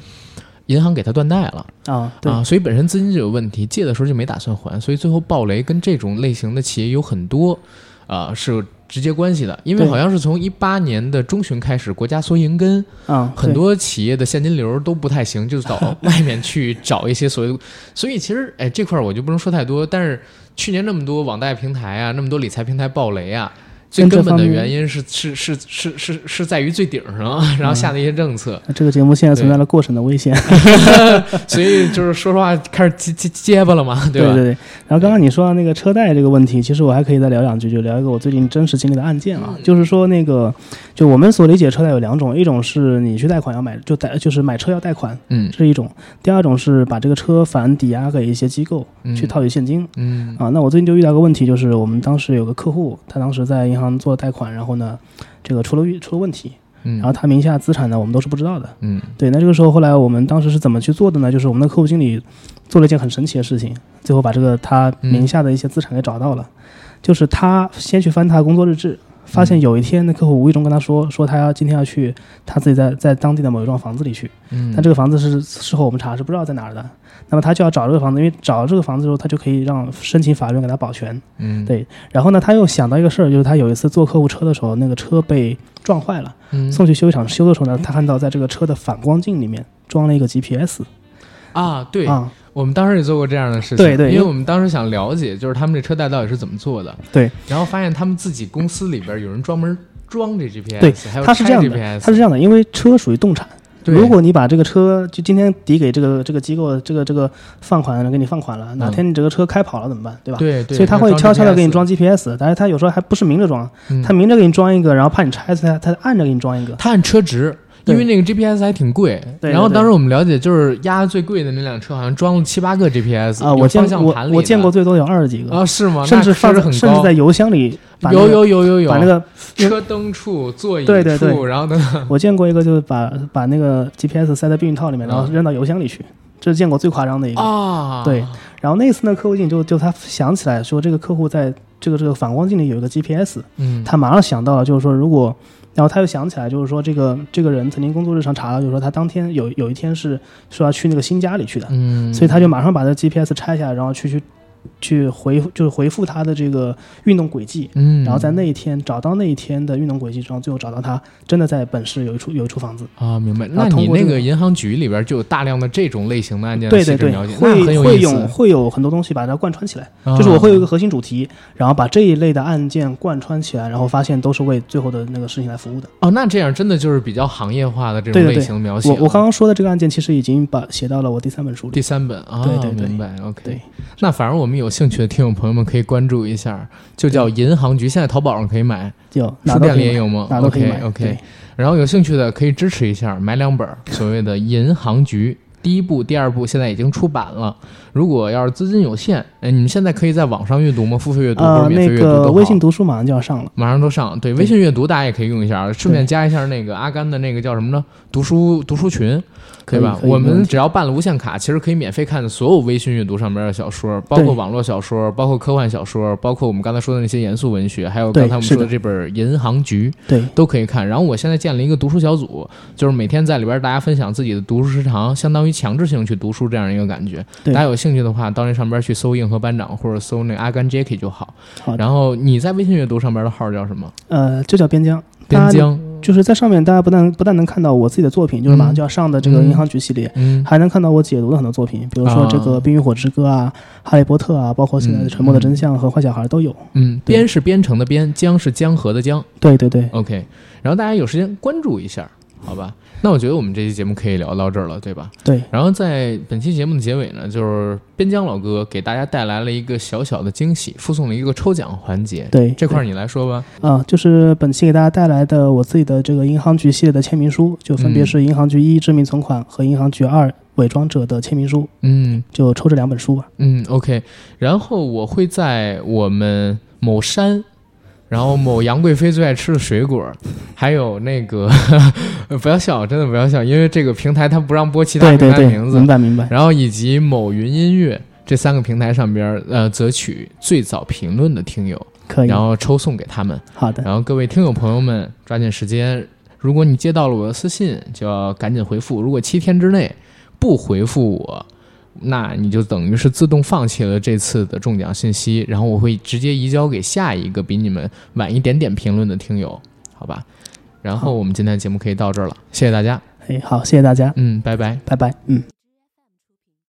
[SPEAKER 1] 银行给他断贷了。
[SPEAKER 2] 啊
[SPEAKER 1] 啊，所以本身资金就有问题，借的时候就没打算还，所以最后暴雷跟这种类型的企业有很多啊是有直接关系的，因为好像是从一八年的中旬开始，国家缩银根
[SPEAKER 2] 啊，
[SPEAKER 1] 很多企业的现金流都不太行，就到外面去找一些所谓，所以其实哎这块我就不能说太多，但是去年那么多网贷平台啊，那么多理财平台暴雷啊。最根本的原因是是是是是是在于最顶上，然后下的一些政策。
[SPEAKER 2] 这个节目现在存在了过审的危险，
[SPEAKER 1] 所以就是说实话，开始结结结巴了嘛，
[SPEAKER 2] 对
[SPEAKER 1] 吧？
[SPEAKER 2] 对对。然后刚刚你说到那个车贷这个问题，其实我还可以再聊两句，就聊一个我最近真实经历的案件啊，就是说那个，就我们所理解车贷有两种，一种是你去贷款要买，就贷就是买车要贷款，
[SPEAKER 1] 嗯，
[SPEAKER 2] 这是一种；第二种是把这个车反抵押给一些机构去套取现金，
[SPEAKER 1] 嗯
[SPEAKER 2] 啊。那我最近就遇到个问题，就是我们当时有个客户，他当时在银行做贷款，然后呢，这个出了出了问题，然后他名下资产呢，我们都是不知道的，
[SPEAKER 1] 嗯，
[SPEAKER 2] 对。那这个时候，后来我们当时是怎么去做的呢？就是我们的客户经理做了一件很神奇的事情，最后把这个他名下的一些资产给找到了，就是他先去翻他的工作日志，发现有一天那客户无意中跟他说，说他要今天要去他自己在在当地的某一幢房子里去，
[SPEAKER 1] 嗯，
[SPEAKER 2] 但这个房子是事后我们查是不知道在哪儿的。那么他就要找这个房子，因为找这个房子之后，他就可以让申请法院给他保全。
[SPEAKER 1] 嗯，
[SPEAKER 2] 对。然后呢，他又想到一个事儿，就是他有一次坐客户车的时候，那个车被撞坏了，送去修理厂修的时候呢，他看到在这个车的反光镜里面装了一个 GPS。
[SPEAKER 1] 啊，对
[SPEAKER 2] 啊，
[SPEAKER 1] 我们当时也做过这样的事情。
[SPEAKER 2] 对对，
[SPEAKER 1] 因为我们当时想了解，就是他们这车贷到底是怎么做的。
[SPEAKER 2] 对。
[SPEAKER 1] 然后发现他们自己公司里边有人专门装这 GPS。
[SPEAKER 2] 对，
[SPEAKER 1] 他
[SPEAKER 2] 是这样的，他是这样的，因为车属于动产。如果你把这个车就今天抵给这个这个机构，这个这个放款人给你放款了，哪天你这个车开跑了怎么办？对吧？
[SPEAKER 1] 对，
[SPEAKER 2] 所以他会悄悄的给你装 GPS，但是他有时候还不是明着装，他明着给你装一个，然后怕你拆他，他暗着给你装一个。
[SPEAKER 1] 他按车值，因为那个 GPS 还挺贵。然后当时我们了解，就是压最贵的那辆车，好像装了七八个 GPS
[SPEAKER 2] 啊，我见过我见过最多有二十几个
[SPEAKER 1] 啊，是吗？
[SPEAKER 2] 甚至放
[SPEAKER 1] 很
[SPEAKER 2] 甚至在油箱里。
[SPEAKER 1] 有有有有有，
[SPEAKER 2] 把那个
[SPEAKER 1] 车灯处、座椅
[SPEAKER 2] 处，
[SPEAKER 1] 然后等等。
[SPEAKER 2] 我见过一个，就是把把那个 GPS 塞在避孕套里面，然后扔到油箱里去，这是见过最夸张的一个
[SPEAKER 1] 啊。
[SPEAKER 2] 对，然后那次呢，客户经理就就他想起来说，这个客户在这个这个反光镜里有一个 GPS，
[SPEAKER 1] 嗯，
[SPEAKER 2] 他马上想到了，就是说如果，然后他又想起来，就是说这个这个人曾经工作日常查到，就是说他当天有有一天是说要去那个新家里去的，
[SPEAKER 1] 嗯，
[SPEAKER 2] 所以他就马上把这 GPS 拆下来，然后去去。去回就是回复他的这个运动轨迹，
[SPEAKER 1] 嗯，
[SPEAKER 2] 然后在那一天找到那一天的运动轨迹，然后最后找到他真的在本市有一处有一处房子
[SPEAKER 1] 啊，明白？那你那个银行局里边就有大量的这种类型的案件
[SPEAKER 2] 对对对，会会有会有很多东西把它贯穿起来，就是我会有一个核心主题，然后把这一类的案件贯穿起来，然后发现都是为最后的那个事情来服务的。
[SPEAKER 1] 哦，那这样真的就是比较行业化的这种类型描写。
[SPEAKER 2] 我我刚刚说的这个案件其实已经把写到了我第三本书里。
[SPEAKER 1] 第三本啊，
[SPEAKER 2] 对对对，
[SPEAKER 1] 明白。OK，那反正我们有兴趣的听众。朋友们可以关注一下，就叫银行局，现在淘宝上可以买，书店里也有吗？OK OK，然后有兴趣的可以支持一下，买两本 所谓的银行局。第一部、第二部现在已经出版了。如果要是资金有限，哎，你们现在可以在网上阅读吗？付费阅读或者免费阅读
[SPEAKER 2] 那个微信读书马上就要上了，
[SPEAKER 1] 马上都上。对，微信阅读大家也可以用一下，顺便加一下那个阿甘的那个叫什么呢？读书读书群，对吧？我们只要办了无限卡，其实可以免费看所有微信阅读上边的小说，包括网络小说，包括科幻小说，包括我们刚才说的那些严肃文学，还有刚才我们说的这本《银行局》，
[SPEAKER 2] 对，
[SPEAKER 1] 都可以看。然后我现在建了一个读书小组，就是每天在里边大家分享自己的读书时长，相当于强制性去读书这样一个感觉。大家有兴趣的话，到那上边去搜“硬核班长”或者搜那个“阿甘 Jacky” 就好。
[SPEAKER 2] 好，
[SPEAKER 1] 然后你在微信阅读上边的号叫什么？
[SPEAKER 2] 呃，就叫边疆。
[SPEAKER 1] 边疆
[SPEAKER 2] 就是在上面，大家不但不但能看到我自己的作品，就是马上就要上的这个银行局系列，
[SPEAKER 1] 嗯，
[SPEAKER 2] 还能看到我解读的很多作品，比如说这个《冰与火之歌》啊，《哈利波特》啊，包括现在的《沉默的真相》和《坏小孩》都有。
[SPEAKER 1] 嗯，边是边城的边，江是江河的江。
[SPEAKER 2] 对对对。
[SPEAKER 1] OK，然后大家有时间关注一下，好吧？那我觉得我们这期节目可以聊到这儿了，对吧？
[SPEAKER 2] 对。
[SPEAKER 1] 然后在本期节目的结尾呢，就是边疆老哥给大家带来了一个小小的惊喜，附送了一个抽奖环节。
[SPEAKER 2] 对，
[SPEAKER 1] 这块你来说吧。
[SPEAKER 2] 啊，就是本期给大家带来的我自己的这个银行局系列的签名书，就分别是银行局一致命存款和银行局二伪装者的签名书。
[SPEAKER 1] 嗯，
[SPEAKER 2] 就抽这两本书吧。
[SPEAKER 1] 嗯，OK。然后我会在我们某山。然后某杨贵妃最爱吃的水果，还有那个 不要笑，真的不要笑，因为这个平台它不让播其他平台名字，
[SPEAKER 2] 明白明白。
[SPEAKER 1] 然后以及某云音乐这三个平台上边，呃，择取最早评论的听友，
[SPEAKER 2] 可以，
[SPEAKER 1] 然后抽送给他们。
[SPEAKER 2] 好的。
[SPEAKER 1] 然后各位听友朋友们，抓紧时间，如果你接到了我的私信，就要赶紧回复。如果七天之内不回复我。那你就等于是自动放弃了这次的中奖信息，然后我会直接移交给下一个比你们晚一点点评论的听友，好吧？然后我们今天的节目可以到这儿了，谢谢大家。
[SPEAKER 2] 哎，好，谢谢大家。
[SPEAKER 1] 嗯，拜拜，
[SPEAKER 2] 拜拜，嗯。